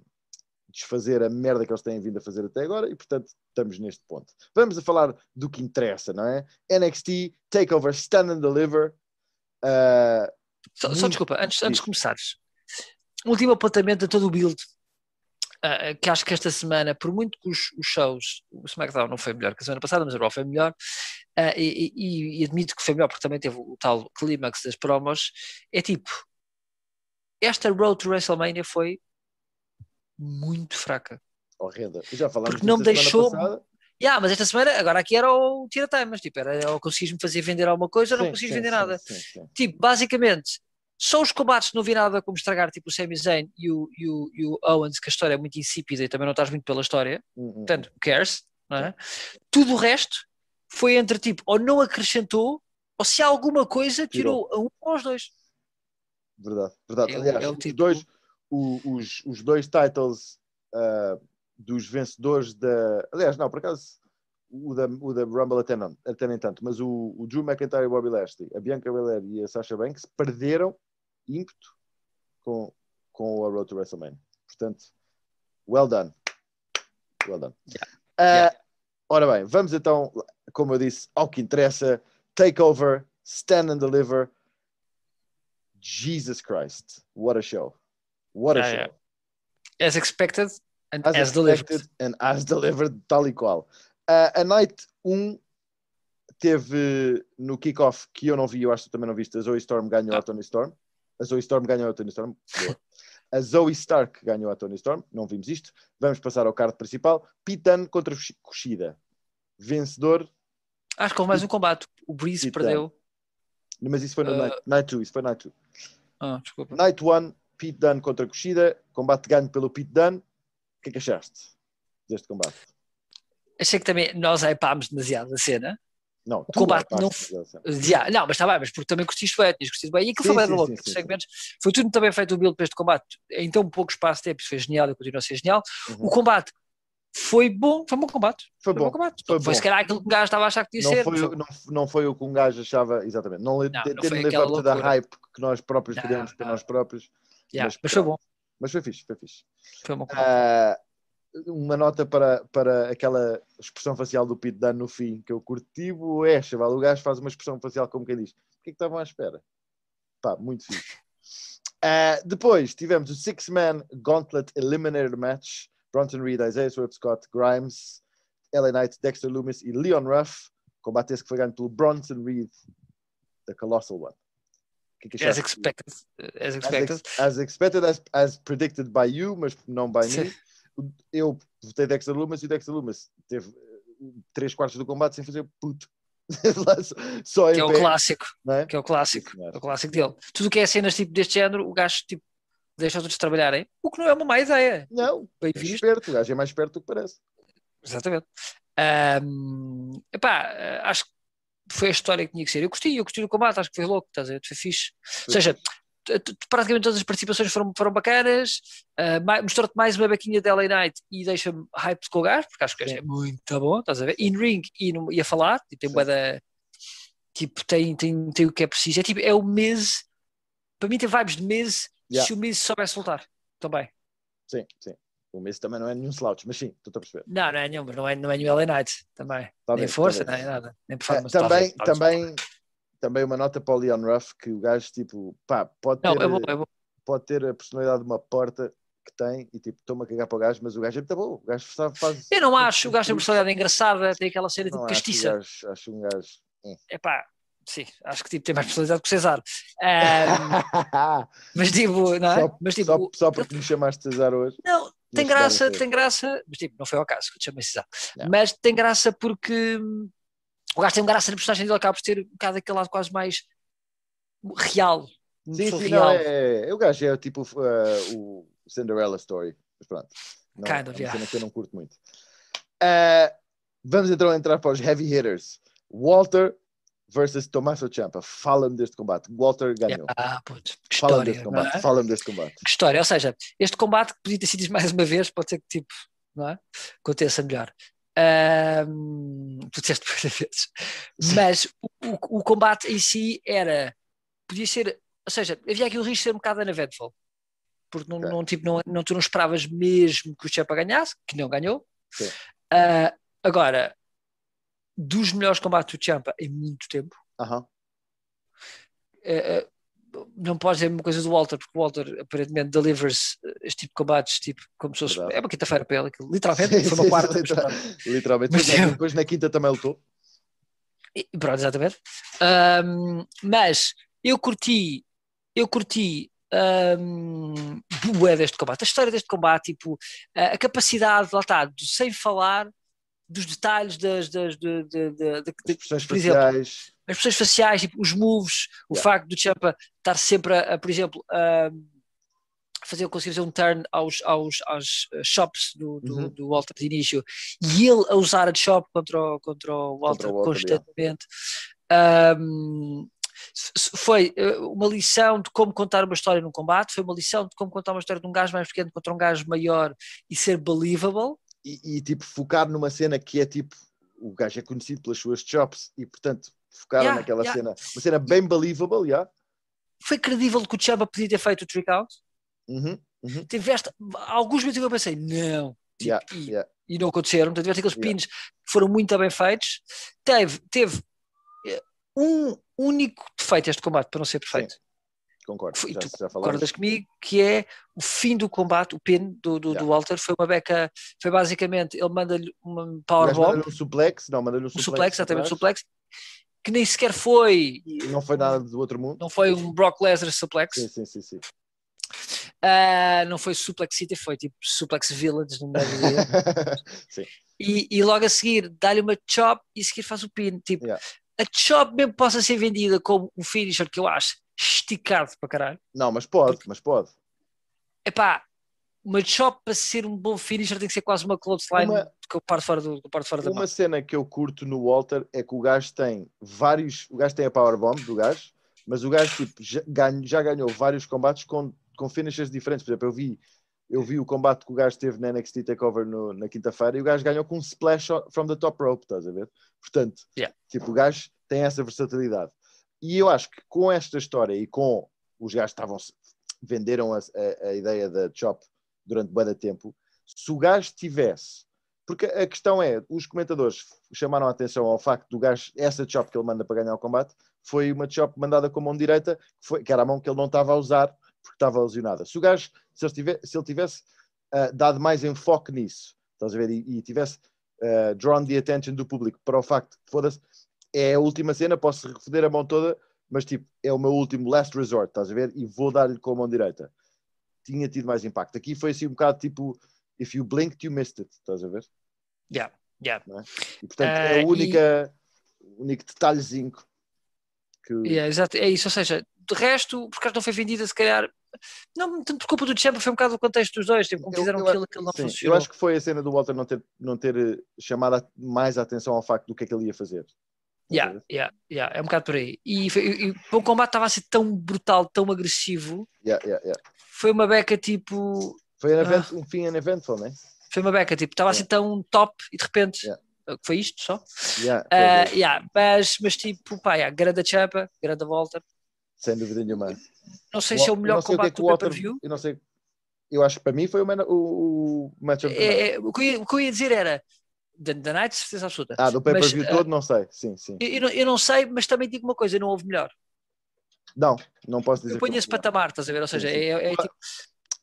desfazer a merda que eles têm vindo a fazer até agora e portanto estamos neste ponto. Vamos a falar do que interessa, não é? NXT, Takeover, Stand and Deliver. Uh, só, só, desculpa, antes, antes de começares, um último apontamento a todo o build. Uh, que acho que esta semana, por muito que os, os, shows, o SmackDown não foi melhor que a semana passada, mas o Raw foi melhor, uh, e, e, e, admito que foi melhor porque também teve o, tal clímax das promos, é tipo, esta Road to WrestleMania foi muito fraca. Horrenda. Já falámos porque não me deixou. Passada. Yeah, mas esta semana, agora aqui era o tira time, tipo, era ou conseguis-me fazer vender alguma coisa ou não conseguis vender sim, nada. Sim, tipo, basicamente, só os combates não vi nada como estragar, tipo o Sami Zayn e o, e, o, e o Owens, que a história é muito insípida e também não estás muito pela história, uhum. portanto, cares, não é? Tudo o resto foi entre tipo, ou não acrescentou, ou se há alguma coisa, tirou, tirou. a um ou aos dois. Verdade, verdade. É, Aliás, é o tipo... dois, o, os, os dois titles uh, dos vencedores da. Aliás, não, por acaso, o da, o da Rumble até, não, até nem tanto, mas o, o Drew McIntyre e o Bobby Lashley, a Bianca Belair e a Sasha Banks perderam ímpeto com, com a Road to WrestleMania. Portanto, well done. Well done. Yeah. Uh, yeah. Ora bem, vamos então, como eu disse, ao que interessa: Takeover, Stand and Deliver. Jesus Christ, what a show! What a show! As expected and as, as delivered. And as delivered, tal e qual. Uh, a Night 1 teve no kickoff que eu não vi, eu acho que também não viste, a Zoe Storm ganhou ah. a Tony Storm. A Zoe Storm ganhou a Tony Storm. a Zoe Stark ganhou a Tony Storm. Não vimos isto. Vamos passar ao card principal. Pitan contra Kushida. Vencedor. Acho que houve mais um combate. O Breeze perdeu. Mas isso foi no uh... Night, night 2. Isso foi Night 2. Ah, desculpa. Night 1, Pete Dunne contra Kushida. Combate ganho pelo Pete Dunne. O que é que achaste deste combate? achei que também nós hypámos demasiado a cena. Não, o combate não. Yeah, não, mas está bem, mas porque também curtiste bem, tinhas curtido bem. E aquilo sim, foi bem louco, segmentos. Foi tudo também feito o build para este combate. Em tão pouco espaço de tempo, isso foi genial e continua a ser genial. Uhum. O combate foi bom, foi um bom combate. Foi, foi bom. combate. Foi, foi se calhar aquilo que o gajo estava a achar que tinha não ser. Foi, não, não foi o que um gajo achava, exatamente. Não, não, tendo levado da hype que nós próprios não, queremos para nós próprios. Yeah, mas, mas, foi bom. Mas foi fixe, foi fixe. Foi um bom combate. Uh, uma nota para, para aquela expressão facial do Pete Dunne no fim, que eu curti, é, chaval, o gajo faz uma expressão facial como quem diz, o que é que estavam à espera? Pá, muito fixe. Uh, depois tivemos o Six Man Gauntlet Eliminator Match, Bronson Reed, Isaiah Swerve Scott, Grimes, LA Knight, Dexter Loomis e Leon Ruff, combate esse que foi ganho pelo Bronson Reed, the Colossal One. Que que as expected. As expected. As, as expected, as, as predicted by you, mas não by me eu votei Dexter Lumas e o Dexter Lumas teve eh, três quartos do combate sem fazer puto. Só que é o clássico, é? que é o clássico, é o clássico dele. Tudo que é cenas tipo deste género, o gajo tipo deixa os outros trabalharem, o que não é uma má ideia. Não, Bem é visto. esperto, o gajo é mais esperto do que parece. Exatamente. Um, epá, eh, acho que foi a história que tinha que ser. Eu gostei, eu gostei do combate, acho que foi louco, estás a ver? Foi fixe. Ou seja, praticamente todas as participações foram, foram bacanas, uh, mostrou-te mais uma bequinha de LA Night e deixa-me hype com o gajo, porque acho que é muito bom, estás a ver? In ring e, no, e a falar, tipo, tem da, tipo, tem, tem, tem o que é preciso, é tipo, é o mês, para mim tem vibes de mês, yeah. se o mês soubesse soltar, também. Sim, sim. O mês também não é nenhum slouch, mas sim, estou a perceber. Não, não é nenhum, mas não é, não é nenhum LA Night também. Talvez, nem força, talvez. nem nada. Nem performance. É, também, também, também uma nota para o Leon Ruff, que o gajo, tipo, pá, pode ter, Não, é bom, é bom. pode ter a personalidade de uma porta que tem e tipo, toma a cagar para o gajo, mas o gajo é muito bom. O gajo faz. Eu não acho, o gajo tem personalidade engraçada, tem aquela cena tipo castiça. Acho, acho um gajo. É pá, sim, acho que tipo, tem mais personalidade que o Cesar. Um, mas tipo, não é? Só, mas, tipo, só, só porque me chamaste Cesar hoje. Não, tem graça, tem graça, mas tipo, não foi ao caso que te chamei Cesar. Mas tem graça porque o gajo tem um graça na personagem dele, acaba por ter um bocado aquele lado quase mais real. Sim, sim, real. Não, é, é, o gajo é tipo uh, o Cinderella Story. Mas pronto. Não, kind of, é yeah. que eu não curto muito. Uh, vamos então entrar para os heavy hitters. Walter versus Tommaso Ciampa. Fala-me deste combate. Walter ganhou. Ah, puto, Fala-me história. deste não combate. é? Fala-me deste combate. Que história. Ou seja, este combate que podia ter sido mais uma vez, pode ser que tipo, não é? Aconteça melhor. Ahm, tu disseste várias vezes. Mas o, o- o combate em si era. Podia ser. Ou seja, havia aqui o risco de ser um bocado uneventful. Porque não, não, tipo, não, não, tu não esperavas mesmo que o Champa ganhasse, que não ganhou. Ah, agora, dos melhores combates do Champa em muito tempo, eh, eh, não podes dizer uma coisa do Walter, porque o Walter aparentemente delivers eh, este tipo de combates, tipo, como se fosse. É uma quinta-feira para ele, aquilo, literalmente, Sim, foi uma sim, quarta. sim, mas. Literalmente. Mas Depois, eu- depois na quinta também lutou. E- Pronto, exatamente. Ahm, mas eu curti, eu curti um, bué deste combate, a história deste combate, tipo, a, a capacidade, lá está, de- sem falar dos detalhes das, das, Expressões por exemplo, faciais. As expressões faciais, tipo, os moves, o Yeah. facto do Champa estar sempre a, a, por exemplo, a fazer, conseguir fazer um turn aos, aos, aos uh, chops do, do, Uhum. do Walter de início e ele a usar a chop contra o, contra o Walter, o Walter, yeah. constantemente. Um, foi uh, uma lição de como contar uma história num combate, foi uma lição de como contar uma história de um gajo mais pequeno contra um gajo maior e ser believable. E, e, tipo focar numa cena que é tipo o gajo é conhecido pelas suas chops e portanto focaram Yeah, naquela yeah. cena uma cena bem believable yeah. Foi credível que o Champa podia ter feito o trick out. Uhum, uhum. tiveste alguns momentos que eu pensei, não, tipo, e, e não aconteceram. Portanto, tiveste aqueles pins que foram muito bem feitos. Teve, teve eh, um único defeito este combate para não ser perfeito. concordo Foi- já, tu já Concordas comigo? Que é o fim do combate, o pin do, do, do Yeah. Walter. Foi uma beca, foi basicamente, ele manda-lhe uma powerbomb, manda-lhe um suplex não manda-lhe um um suplex, suplex, exatamente, um suplex, que nem sequer foi, não foi nada do outro mundo não foi um Brock Lesnar suplex, sim sim sim, sim. ah, não foi suplex city, foi tipo suplex village no meio do dia. sim e, e logo a seguir dá-lhe uma chop e a seguir faz o pin. Tipo, Yeah. a chop mesmo possa ser vendida como um finisher que eu acho esticado para caralho. não mas pode mas pode Epá, uma chop para ser um bom finisher tem que ser quase uma clothesline Uma- que eu paro fora, do, que eu paro fora da mão. Uma cena que eu curto no Walter é que o gajo tem vários. O gajo tem a powerbomb do gajo, mas o gajo tipo, já, ganho- já ganhou vários combates com, com finishers diferentes. Por exemplo, eu vi, eu vi o combate que o gajo teve na NXT Takeover no- na quinta-feira e o gajo ganhou com um splash from the top rope, estás a ver? Portanto, Yeah. tipo, o gajo tem essa versatilidade. E eu acho que com esta história e com os gajos estavam venderam a, a- a ideia da Chop durante bem tempo, se o gajo tivesse porque a questão é, os comentadores chamaram a atenção ao facto do gajo, essa chop que ele manda para ganhar o combate, foi uma chop mandada com a mão direita, que, foi, que era a mão que ele não estava a usar porque estava lesionada. Se o gajo, se ele tivesse, se ele tivesse ah, dado mais enfoque nisso, estás a ver, e, e tivesse ah, drawn the attention do público para o facto foda-se, é a última cena, posso foder a mão toda, mas tipo, é o meu último last resort, estás a ver, e vou dar-lhe com a mão direita. Tinha tido mais impacto. Aqui foi assim um bocado tipo, if you blinked, you missed it, estás a ver? Yeah, yeah. E portanto é Eh, o única, único detalhezinho que. Yeah, exato, é isso, ou seja, de resto, porque não foi vendida, se calhar, não tanto por culpa do Champa, foi um bocado o contexto dos dois, tipo, como Eu- fizeram eu- aquilo, aquilo não sim, funcionou. Eu acho que foi a cena do Walter não ter, não ter eh, chamado mais a atenção ao facto do que é que ele ia fazer. Yeah, yeah, yeah, é um bocado por aí. E, e- e o combate estava a ser tão brutal, tão agressivo, Yeah, yeah, yeah. foi uma beca tipo. Foi um, Ah. evento, um fim uneventful, né? Foi uma beca, tipo, estava a ser tão top e de repente. Yeah. uh, Foi isto só? Yeah, Uh, yeah, mas, mas tipo, pá, yeah, grande champa, grande volta. sem dúvida nenhuma. Não sei se é o melhor sei combate que do o Walter- pay-per-view. Eu não sei. Eu acho que para mim foi o, man- o, o match of the. É, é, o, que eu o que eu ia dizer era da, da Night, certeza absoluta. Ah, do pay-per-view uh, todo, não sei. Sim, sim. Eu, eu não, eu não sei, mas também digo uma coisa: não houve melhor. Não, não posso dizer. Eu ponho esse não. patamar, estás a ver? Ou seja, Sim, sim. é, é tipo,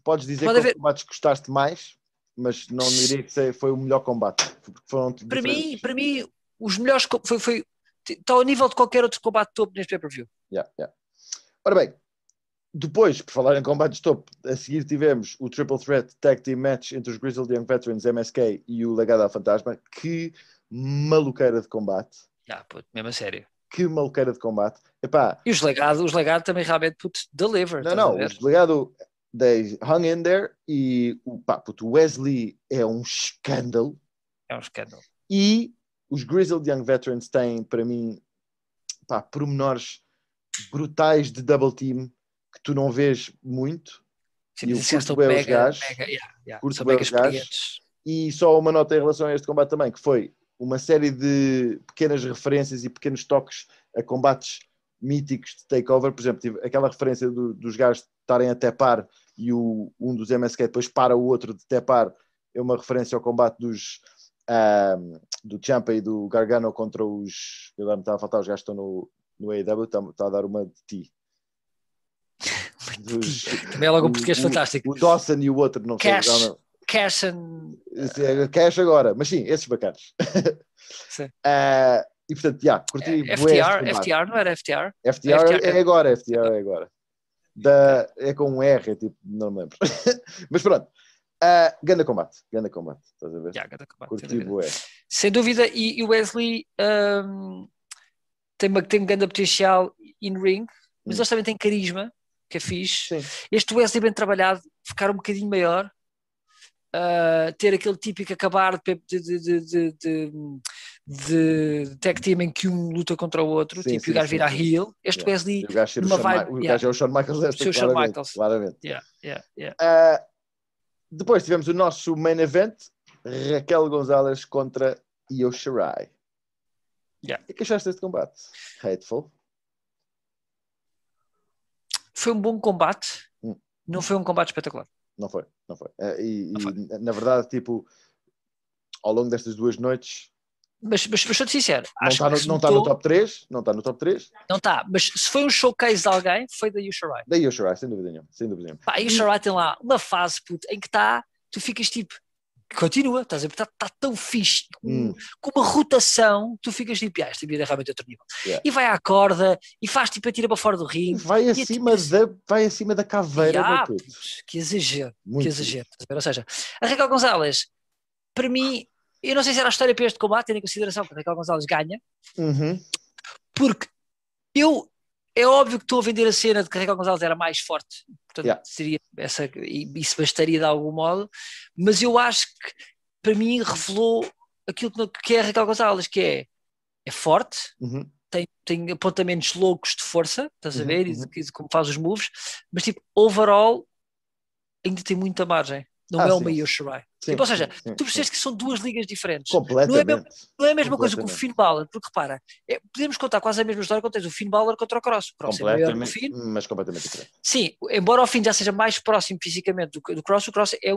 Podes dizer Pode que haver- os combates gostaste mais, mas não diria que foi o melhor combate. Foram para mim, para mim, os melhores foi, foi está ao nível de qualquer outro combate topo neste pay-per-view. Yeah, yeah. Ora bem, depois, por falar em combates top, a seguir tivemos o Triple Threat Tag Team Match entre os Grizzled Young Veterans, MSK e o Legado ao Fantasma. Que maluqueira de combate. Ah, puto, mesmo a sério. Que maluqueira de combate. Epá, E os legados, os legados também realmente puto, deliver. não, não, ver? o Legado they hung in there e o pá, puto, Wesley é um escândalo. É um escândalo. E os Grizzled Young Veterans têm, para mim, pá, pormenores brutais de double team que tu não vês muito. Sim, E eu esses curto bué os gajos. mega, yeah, yeah, Curto os gajos. E só uma nota em relação a este combate também, que foi uma série de pequenas referências e pequenos toques a combates míticos de takeover. Por exemplo, tive aquela referência do- dos gajos estarem a tepar e o, um dos MSK depois para o outro de tepar. É uma referência ao combate dos do Champa e do Gargano contra os. Agora me está a faltar os gajos que estão no, no AEW, está, está a dar uma de ti. Também é logo um português o- fantástico. O Dawson e o outro, não sei. Cash. não. Cash and. É Cash agora, mas sim, esses bacanas. Sim. Ah, e portanto, já, curti este FTR. FTR, não era FTR? FTR, FTR. é agora, FTR é agora. Da, é com um R, é tipo, não me lembro. mas pronto, ah, ganda combate, ganda combate, estás a ver? Yeah, ganda combate, sem curti dúvida. bué. Sem dúvida, e o Wesley hum, tem, uma, tem um grande potencial in ring, mas Hum. eles também têm carisma, que é fixe. Sim. Este Wesley bem trabalhado, ficar um bocadinho maior, uh, ter aquele típico acabar de, de, de, de, de, tag team em que um luta contra o outro, Sim, tipo sim, e o gajo virar heel. Este Yeah. Wesley, o gajo, o numa Shawn vibe, o yeah. é o Shawn Michaels desta, Shawn claramente, Michaels. claramente. yeah, yeah, yeah. Ah, depois tivemos o nosso main event, Raquel Gonzalez contra Io Shirai. Yeah. E que achaste deste combate? Hateful. Foi um bom combate, Hum. não foi um combate espetacular. Não foi, não foi. Eh, E, Não e, foi. na verdade, tipo, ao longo destas duas noites, Mas, mas, mas sou-te sincero, não acho está no, não está no notou- top 3, não está no top 3, Não está, mas se foi um showcase de alguém, foi da Yusha da Io Shirai, sem dúvida nenhuma, sem dúvida nenhuma. Pá, a Yusha tem lá uma fase puto, em que está, tu ficas tipo, continua, estás a ver, está tá tão fixe, com, Hum. com uma rotação, tu ficas tipo, ah, esta vida é realmente outro nível. Yeah. E vai à corda, e faz tipo, atira para fora do ringue. vai é acima, tipo- da, vai acima da caveira, puto. putz, que exagero, Muito que exagero. Ou seja, a Raquel Gonzalez, para mim, eu não sei se era a história para este combate, tendo em consideração que a Raquel Gonzalez ganha, Uhum. porque eu é óbvio que estou a vender a cena de que a Raquel Gonzalez era mais forte, portanto Yeah. seria essa, e isso bastaria de algum modo, mas eu acho que para mim revelou aquilo que, é a Raquel Gonzalez, que é, é forte, Uhum. tem, tem apontamentos loucos de força, estás a Uhum, ver, e uhum. de, de como faz os moves, mas tipo, overall ainda tem muita margem. Não Ah, é sim. uma Io Shirai. Sim, Tipo, ou seja, sim, tu percebes que são duas ligas diferentes. Completamente. Não é a mesma coisa que o. Finn Balor, porque repara, é- podemos contar quase a mesma história quando tens o Finn Balor contra o Cross. O Cross é maior completamente, Finn. mas completamente diferente. Sim, embora o Finn já seja mais próximo fisicamente do, do Cross, o Cross é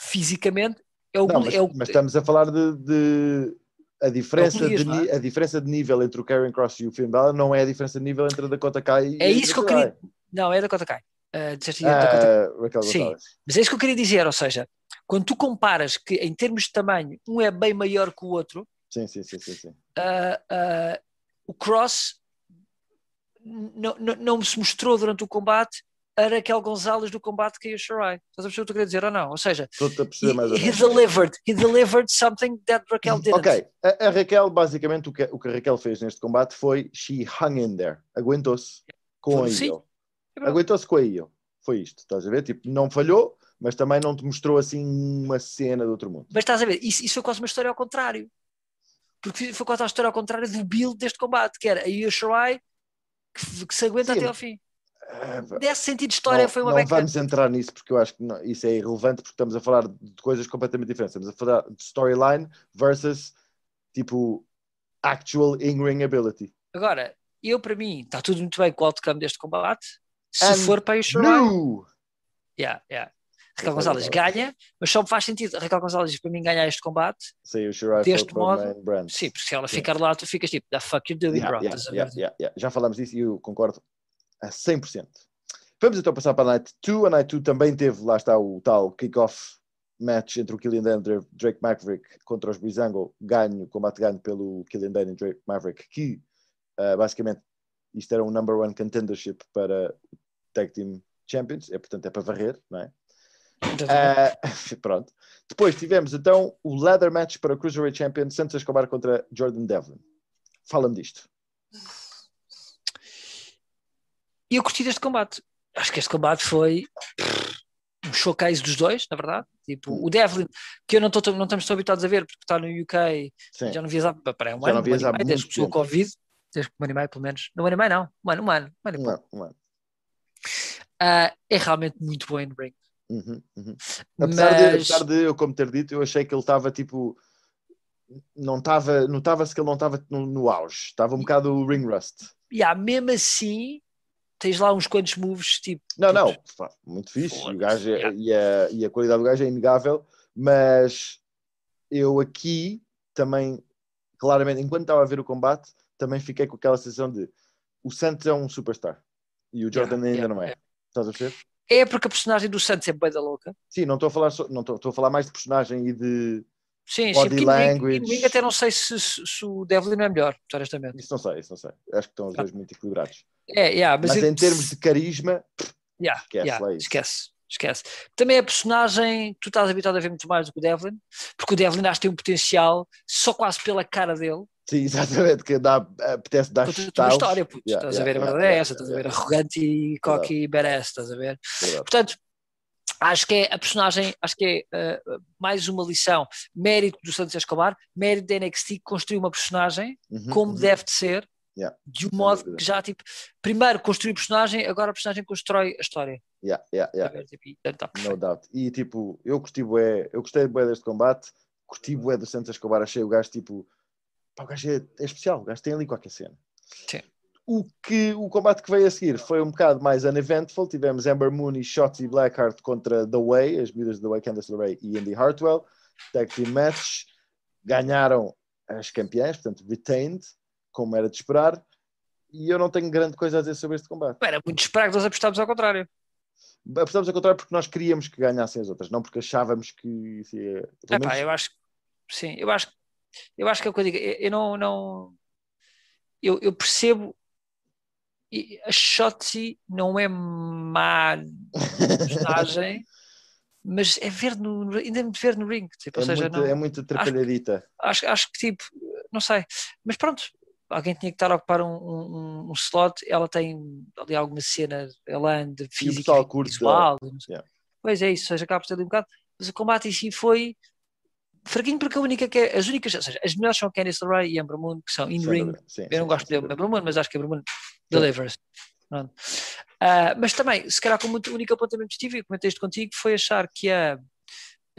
fisicamente é o, Não, mas, é o mas estamos a falar de, de- a diferença Golias, de, não é? a diferença de nível entre o Karrion Cross e o Finn Balor não é a diferença de nível entre a Dakota Kai e é a isso que eu queria. Não, é da Dakota Kai. Uh, disseste da Dakota Ah, Sim. Mas é isso que eu queria dizer, ou seja, quando tu comparas que em termos de tamanho um é bem maior que o outro, Sim, sim, sim, sim, sim. ah, ah, o Cross não, não, não se mostrou durante o combate a Raquel Gonzalez do combate que a Shirai. Estás a perceber o que eu queria dizer ou não? Ou seja, he, ou he delivered, he delivered something that Raquel didn't. Ok, a, a Raquel, basicamente, o que, o que a Raquel fez neste combate foi she hung in there, aguentou-se com a Sim. Aguentou-se com a Io. Foi isto, estás a ver? Tipo, não falhou, mas também não te mostrou assim uma cena do outro mundo. Mas estás a ver, isso, isso foi quase uma história ao contrário. Porque foi quase a história ao contrário do build deste combate, que era a Io Shirai que, que se aguenta Sim. até ao fim. Ah, pá, Nesse sentido de história não, foi uma não vamos entrar nisso porque eu acho que não- isso é irrelevante porque estamos a falar de coisas completamente diferentes. Estamos a falar de storyline versus tipo actual in-ring ability. Agora, eu para mim, está tudo muito bem com o outcome deste combate. Se And for para Io Shirai, No! yeah, yeah. Raquel Gonzalez ganha, mas só me faz sentido. A Raquel Gonzalez para mim ganhar este combate. Saiu o Shirai Deste o modo, main brand. Sim, porque se ela Sim. ficar lá, tu ficas tipo, the fuck you doing, Yeah, bro. yeah, yeah, yeah, yeah. Já falámos disso e eu concordo a 100%. Vamos então passar para a Night 2. A Night 2 também teve, lá está o tal kick-off match entre o Killian Dane e o Drake Maverick contra os Breezango, ganho, combate ganho pelo Killian Dane e Drake Maverick, que ah, basicamente isto era um number one contendership para o Tag Team Champions, é, portanto é para varrer, não é? Ah, pronto. Depois tivemos então o ladder match para o Cruiserweight Champion Santos Escobar contra Jordan Devlin. Fala-me disto. E eu curti deste combate. Acho que este combate foi um showcase dos dois, na verdade. Tipo, Hum. o Devlin, que eu não, tô, não estamos tão habituados a ver, porque está no UK, Sim. já não vias há, para um Já não ano, um ano há e meio, desde que o. Covid. desde que um ano e meio, pelo menos. Não um ano e meio, não. Um ano, um ano. Um ano e pouco. Não, não. Ah, é realmente muito bom em ring. Uhum, uhum. Apesar, de, Mas- apesar de eu, como ter dito, eu achei que ele estava tipo. Não estava. Notava-se que ele não estava no, no auge. Estava um bocado o ring rust. E há mesmo assim, tens lá uns quantos moves, tipo. Não, não, Puto. pá, muito fixe. E, o gajo é- yeah. e, a, e a qualidade do gajo é inegável, mas eu aqui também, claramente, enquanto estava a ver o combate, também fiquei com aquela sensação de o Santos é um superstar e o Jordan Yeah, ainda yeah, não é. Estás a perceber? É porque a personagem do Santos é bué da louca. Sim, não estou a falar não estou, estou a falar mais de personagem e de Sim, Body sim. language. no ring até não sei se, se- se o Devlin é melhor, honestamente. isso não sei, isso não sei. Acho que estão os dois muito equilibrados. É, yeah, mas, Mas, em termos de carisma, Yeah, Esquece yeah, lá isso. esquece, esquece. Também a personagem, tu estás habituado a ver muito mais do que o Devlin, porque o Devlin acho que tem um potencial só quase pela cara dele. Sim, exatamente, que dá, apetece dar uma estalos. história, puto. Yeah, estás a ver, yeah, a verdade yeah, é essa, yeah, estás a ver, yeah. arrogante e cocky e badass, estás a ver. Portanto, acho que é a personagem, acho que é uh, mais uma lição, mérito do Santos Escobar, mérito da NXT que construiu uma personagem Uhum, como uhum. deve de ser, Yeah, de um modo que já, tipo, primeiro construiu a personagem, agora a personagem constrói a história. Yeah, yeah, yeah. Ver? Tipo, e, portanto, tá No doubt. E tipo, eu gostei bué, eu gostei bué deste combate, curti bué do Santos Escobar, achei o gajo tipo, pá, o gajo é, é especial, o gajo tem ali qualquer cena. Sim. O, que, o combate que veio a seguir foi um bocado mais uneventful, tivemos Amber Moon e Shotzi Blackheart contra The Way, as miúdas The Way, Candice LeRae e Indy Hartwell, tag team match, ganharam as campeãs, portanto retained, como era de esperar, e eu não tenho grande coisa a dizer sobre este combate. Era muito esperado que nós apostámos ao contrário. Apostamos ao contrário porque nós queríamos que ganhassem as outras, não porque achávamos que ia. pelo Epá, menos- eu acho que sim, eu acho, eu acho que é o que eu digo, eu, não, não eu, eu percebo a Shotzi não é má personagem, mas é ver no, ainda é muito ver no ring, tipo, é, seja, muito, não, é muito atrapalhadita. acho, acho que tipo, não sei, mas pronto, alguém tinha que estar a ocupar um, um, um slot, ela tem ali alguma cena, ela anda física e visual. Yeah. pois é isso, seja, acaba por ter ali um bocado, mas o combate em si foi fraquinho porque a única que é, as únicas, ou seja, as melhores são Candice LeRae e Amber Moon, que são dúvida. Sim, eu não sim, gosto sem de. Amber Moon, mas acho que Amber Moon delivers. Ah, mas também, se calhar, como o único apontamento que tive, e comentei isto contigo, foi achar que a,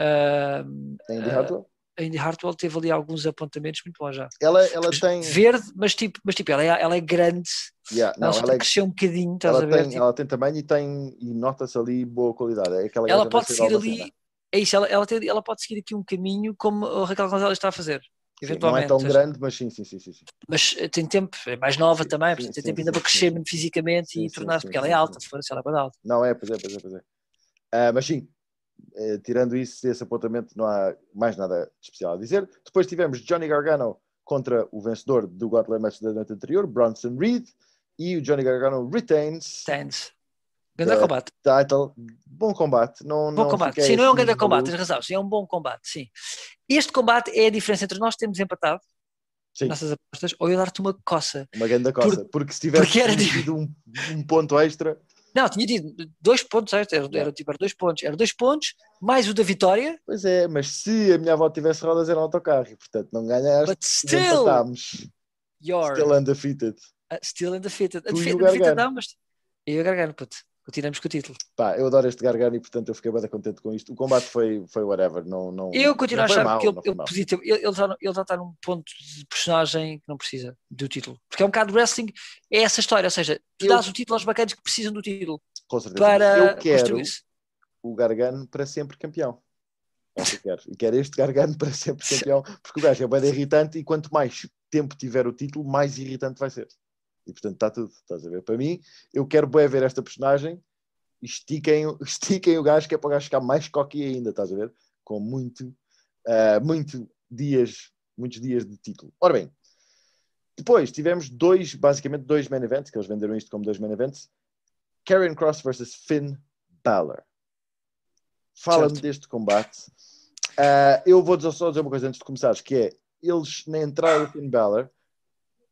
ah, Tem Indy Ah, Hartwell? a Indy Hartwell teve ali alguns apontamentos muito bons já. Ela, ela Mas tem. Verde, mas tipo, mas tipo ela, é, ela é grande, Yeah, não, ela, ela, é- que crescer um bocadinho, estás ela a ver? tem, Tipo, ela tem tamanho e tem e nota-se ali boa qualidade. É ela pode ser seguir ali, cena. É isso, ela, ela, tem- ela pode seguir aqui um caminho como a Raquel Gonzalez está a fazer, Sim, não é tão seja, grande, mas sim, sim, sim. sim, mas eh, tem tempo, é mais nova Sim, também, sim, portanto, tem tempo ainda para crescer fisicamente e tornar-se, porque ela é alta, sim. foda-se, ela é bem alta. Não é, pois é, pois é, pois é. Ah, mas sim, eh, tirando isso, esse apontamento, não há mais nada de especial a dizer. Depois tivemos Johnny Gargano contra o vencedor do Gauntlet Match da noite anterior, Bronson Reed, e o Johnny Gargano retains Stands. Grande Eh, combate. title. Bom combate. Não, Bom não combate. Sim, não é um assim grande combate, tens razão. Sim, é um bom combate, sim. Este combate é a diferença entre nós termos empatado, Sim. nossas apostas, ou eu dar-te uma coça. Uma grande coça. porque se tivesse tido um, um ponto extra, Não, tinha dito dois pontos, certo? Era, era, tipo, era dois pontos. Era dois pontos, mais o da vitória, pois é, mas se a minha avó tivesse rodas era um autocarro e portanto não ganhaste, but still, empatámos. you're Still undefeated. uh, still undefeated. Tu Undefeated Gargano. não, mas eu e o Gargano, puto. Continuamos com o título. Pá, eu adoro este Gargano e portanto eu fiquei bem contente com isto. O combate foi, foi whatever. Não, não, Eu continuo a achar mau, que ele, ele, ele, ele, já, ele já está num ponto de personagem que não precisa do título. Porque é um bocado de wrestling, é essa história. Ou seja, tu Eu- dás o título aos bacanas que precisam do título Com certeza. para eu quero o Gargano para sempre campeão. É o que eu quero. E quero este Gargano para sempre campeão, porque o gajo é bem irritante e quanto mais tempo tiver o título, mais irritante vai ser. E portanto está tudo, estás a ver? Para mim, eu quero bem ver esta personagem estiquem, o- estiquem o gajo que é para o gajo ficar mais cocky ainda, estás a ver? Com muito, ah, muito dias, muitos dias de título. Ora bem, depois tivemos dois, basicamente dois main events, que eles venderam isto como dois main events. Karrion Cross versus Finn Balor. Fala-me deste combate. Ah, eu vou só dizer uma coisa antes de começares, que é, eles na entrada do Finn Balor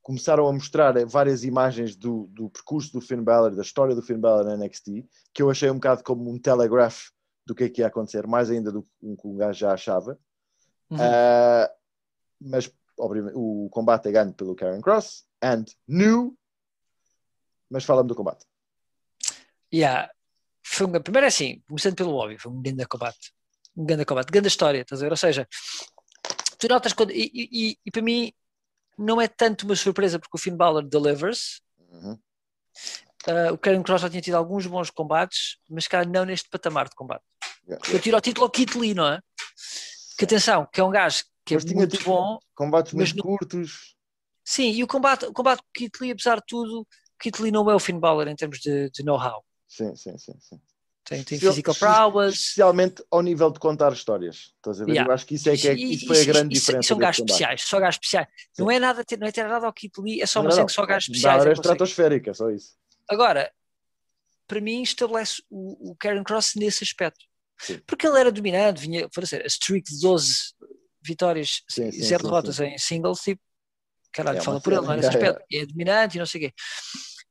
começaram a mostrar várias imagens do, do percurso do Finn Balor, da história do Finn Balor na NXT, que eu achei um bocado como um telegraph do que é que ia acontecer, mais ainda do que um, que um gajo já achava. Uhum. Ah, mas obviamente, o combate é ganho pelo Karen Cross and new. Mas fala-me do combate. Yeah. Foi uma, primeiro é assim, começando pelo óbvio, foi um grande combate. Um grande combate, grande história, estás a ver? Ou seja, tu notas quando. E, e, e para mim não é tanto uma surpresa porque o Finn Balor delivers. Uhum. Uh, o Karen Cross já tinha tido alguns bons combates, mas cá não neste patamar de combate. Yeah, Porque eu tiro ao título ao Kit Lee, não é? Que atenção, que é um gajo que Mas é muito bom. Combates muito curtos. Sim, e o combate, o combate com o Kit Lee, apesar de tudo, o Kit Lee não é o Finn Balor em termos de, de know-how. Sim, sim, sim. sim. Tem, tem physical prowess. Especialmente ao nível de contar histórias. Estás a ver? Yeah. Eu acho que isso, é que é, isso foi a grande e diferença. São gajos especiais, só gajos especiais. Não é nada, não é ter nada ao Kit Lee, é só Não, uma cena não. que só gajos especiais. área é estratosférica, só isso. Agora, para mim, estabelece o, o Karen Cross nesse aspecto. Sim. Porque ele era dominante, vinha, para ser, a streak de 12 vitórias Sim, e sim, zero derrotas em singles, tipo, caralho, É fala por ele, não é nesse yeah, aspecto. É dominante e não sei o quê.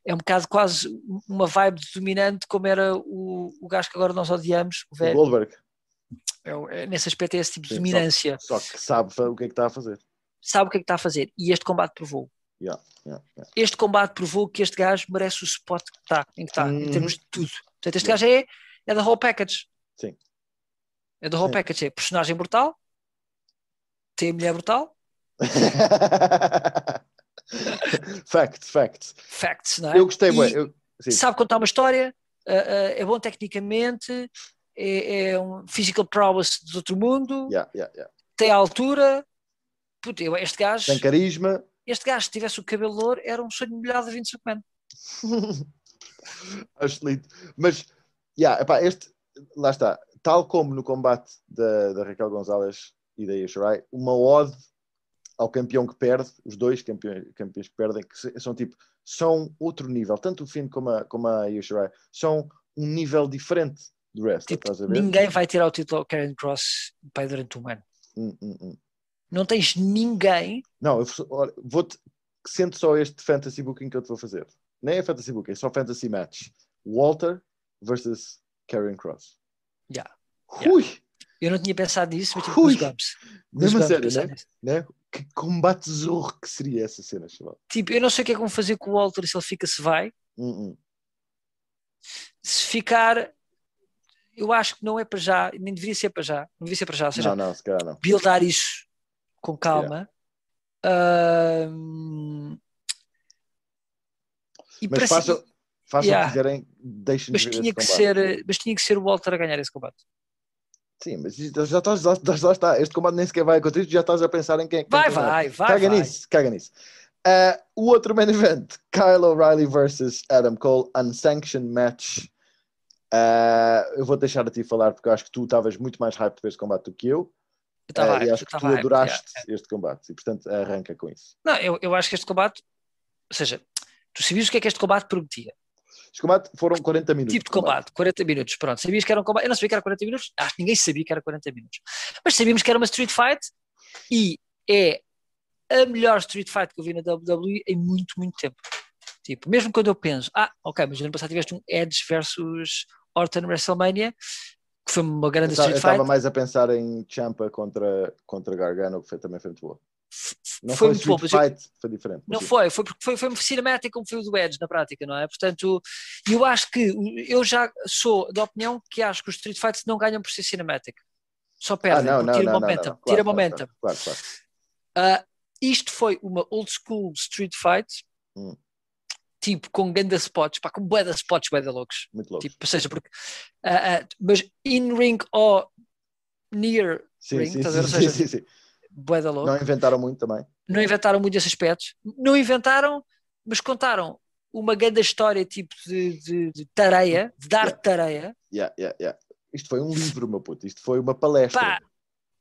É um bocado quase uma vibe dominante, como era o, o gajo que agora nós odiamos, o O velho. Goldberg. É o- é- nesse aspecto é esse tipo de Sim, dominância. Só que sabe o que é que está a fazer. Sabe o que é que está a fazer. E este combate provou. Yeah, yeah, yeah. Este combate provou que este gajo merece o spot que está, em que está, em Uhum. termos de tudo. Portanto, este gajo é, é da whole package. Sim. É da whole Sim. package. É personagem brutal, tem a mulher brutal, facts, facts. facts, não é? Eu gostei, E bué, eu-. Sabe contar uma história, ah, ah, é bom tecnicamente, é, é um physical prowess de outro mundo, Yeah, yeah, yeah. tem a altura. Puta, este gajo, Tem carisma. este gajo, se tivesse o cabelo louro, era um sonho molhado de Vince McMahon. Acho lindo. Mas, yeah, epá, este, lá está, tal como no combate da, da Raquel Gonzalez e da Io Shirai, uma ode ao campeão que perde, os dois campeões, campeões que perdem, que são tipo, são outro nível, tanto o Finn como a, como a Io Shirai, são um nível diferente do resto, Tipo, estás a ver? ninguém vai tirar o título ao Karen Cross pai, durante um ano. Hum, hum, hum. Não tens ninguém. Não, eu vou-te, sente só este fantasy booking que eu te vou fazer. Nem é fantasy booking, é só fantasy match. Walter versus Karen Cross. Yeah, yeah. Ui! Eu não tinha pensado nisso, mas tipo, Ui! goosebumps. Mesmo sério, né? né? Que combate zorro que seria essa cena, chaval. Tipo, eu não sei o que é que vão fazer com o Walter, se ele fica, se vai. Hum, hum. Se ficar, eu acho que não é para já, nem deveria ser para já. Não deveria ser para já. Ou seja, Não, não, se calhar não. buildar isso com calma. Ahm, e Mas façam, façam Yeah. o que quiserem, deixem-nos mas ver tinha que combate. ser, mas tinha que ser o Walter a ganhar esse combate. Sim, mas já estás, já, já está. Este combate nem sequer vai acontecer, já estás a pensar em quem é que Vai, ganhar. vai, vai, Caga vai. nisso, caga nisso. Uh, o outro main event, Kyle O'Reilly versus Adam Cole, unsanctioned match. Uh, eu vou deixar a ti falar porque eu acho que tu estavas muito mais hype para este combate do que eu. Eu estava Uh, e acho que tu adoraste yeah. este combate e portanto arranca com isso. Não, eu, eu acho que este combate, ou seja, tu sabias o que é que este combate prometia? Este combate foram 40 minutos. tipo de combate, 40 minutos, pronto. Sabias que era um combate, eu não sabia que era 40 minutos, acho que ninguém sabia que era 40 minutos. Mas sabíamos que era uma street fight e é a melhor street fight que eu vi na WWE em muito, muito tempo. Tipo, mesmo quando eu penso, ah, ok, mas no ano passado tiveste um Edge versus Orton WrestleMania, que foi uma Eu grande estava- eu street estava fight, mais a pensar em Champa contra, contra Gargano, que foi, também foi muito boa. Não foi foi, muito bom, mas eu- Fight, foi diferente. Não foi, foi porque foi, foi cinemático como foi o do Edge na prática, não é? Portanto, eu acho que eu já sou da opinião que acho que os Street Fights não ganham por ser cinematic. Só Ah, perdem, não, porque não, tira não, não, momentum. não. Claro, tira claro, momentum. Claro, claro. Ah, isto foi uma old school street fight, Hum. tipo com ganda spots, pá, com bué de spots, bué de loucos. Muito louco. Tipo, ou seja, porque, ah, ah, mas in ring ou near sim, ring, sim, estás a ver? sim, sim, sim. Bué de louco. Não inventaram muito também. não inventaram muito esses aspectos. Não inventaram, mas contaram uma grande história tipo de, de, de tareia, de dar Yeah. tareia. Yeah, yeah, yeah. Isto foi um livro, meu puto. Isto foi uma palestra. Pá,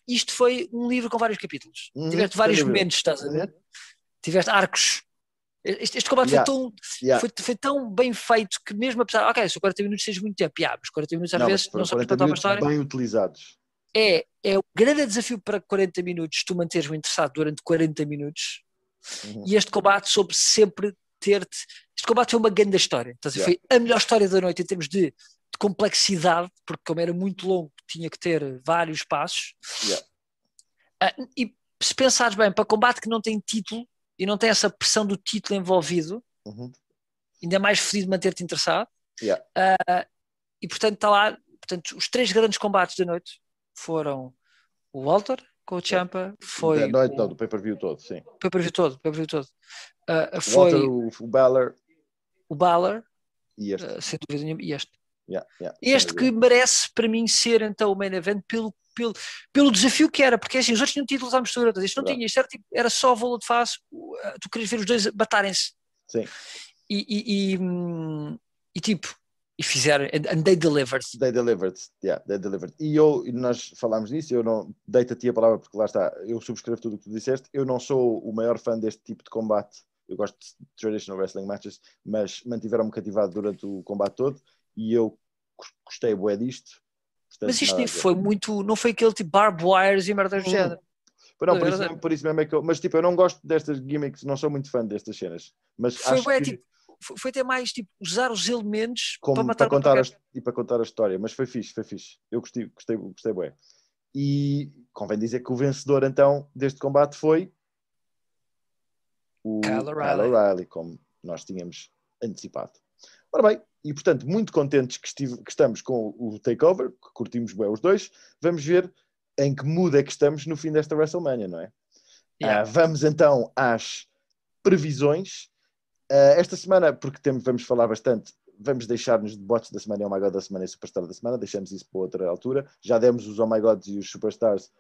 isto foi um livro com vários capítulos. Uhum, Tiveste vários momentos, estás a ver? Tiveste arcos. Este, este combate Yeah. foi, tão, Yeah. foi, foi tão bem feito que mesmo apesar, ok, se 40 minutos seja muito tempo, yeah, mas 40 minutos às Não, vezes não só para 40 contar uma história. bem utilizados. É, é um grande desafio para 40 minutos tu manteres-me interessado durante 40 minutos Uhum. e este combate soube sempre ter-te. Este combate foi uma grande história. Ver? Yeah. Foi a melhor história da noite em termos de, de complexidade, porque como era muito longo, tinha que ter vários passos. Yeah. Ah, e se pensares bem, para combate que não tem título e não tem essa pressão do título envolvido, Uhum. ainda é mais feliz de manter-te interessado. Yeah. Ah, e portanto está lá, portanto, os três grandes combates da noite foram o Walter com o Champa, foi Da noite, o não, do pay-per-view todo, sim. pay-per-view todo, pay-per-view todo. O foi Walter, o, o Balor o Balor, e este. ah, sem dúvida nenhuma, e este. Yeah, yeah, Este que merece para mim ser então o main event pelo, pelo, pelo desafio que era, porque assim, os outros tinham títulos à mistura, isto não Verdade. tinha, isto era, tipo, era só voo de face, ah, tu querias ver os dois batarem-se. Sim. E, e, e, hum, e tipo, e fizeram, and, they delivered. They delivered, yeah, they delivered. E eu, nós falámos nisso, eu não deito a ti a palavra porque lá está, eu subscrevo tudo o que tu disseste. Eu não sou o maior fã deste tipo de combate, eu gosto de traditional wrestling matches, mas mantiveram-me cativado durante o combate todo e eu gostei bué disto. Portanto, Mas isto nem foi muito, não foi aquele tipo barbed wires e merda do Hum. género. Não, por, isso mesmo, por isso mesmo é que eu, mas tipo, eu não gosto destas gimmicks, não sou muito fã destas cenas, mas Foi, acho bué, que tipo, foi, foi até mais tipo usar os elementos como para para, matar o contar a, e para contar a história, mas foi fixe, foi fixe. Eu gostei, gostei, gostei bué. E convém dizer que o vencedor então deste combate foi o Kyle O'Reilly. Como nós tínhamos antecipado. Ora bem, e portanto, muito contentes que, estive- que estamos com o Takeover, que curtimos bem os dois, vamos ver em que mood é que estamos no fim desta WrestleMania, não é? Yeah. Ah, vamos então às previsões. Ah, esta semana, porque temos, vamos falar bastante, vamos deixar-nos de bots da semana e Oh My God da semana e Superstar da semana, deixamos isso para outra altura. Já demos os Oh My Gods e os Superstars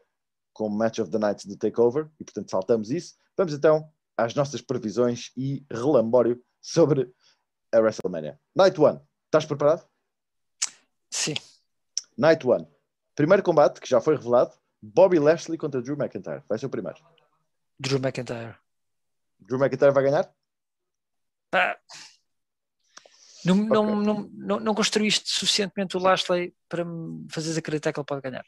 como Match of the Night do Takeover e portanto saltamos isso. Vamos então às nossas previsões e relambório sobre a WrestleMania. Night 1, estás preparado? Sim. Night 1. Primeiro combate que já foi revelado: Bobby Lashley contra Drew McIntyre. Vai ser o primeiro. Drew McIntyre. Drew McIntyre vai ganhar? Pá. Não, não, Ok. não, não, não construíste suficientemente o Lashley para me fazeres acreditar que ele pode ganhar.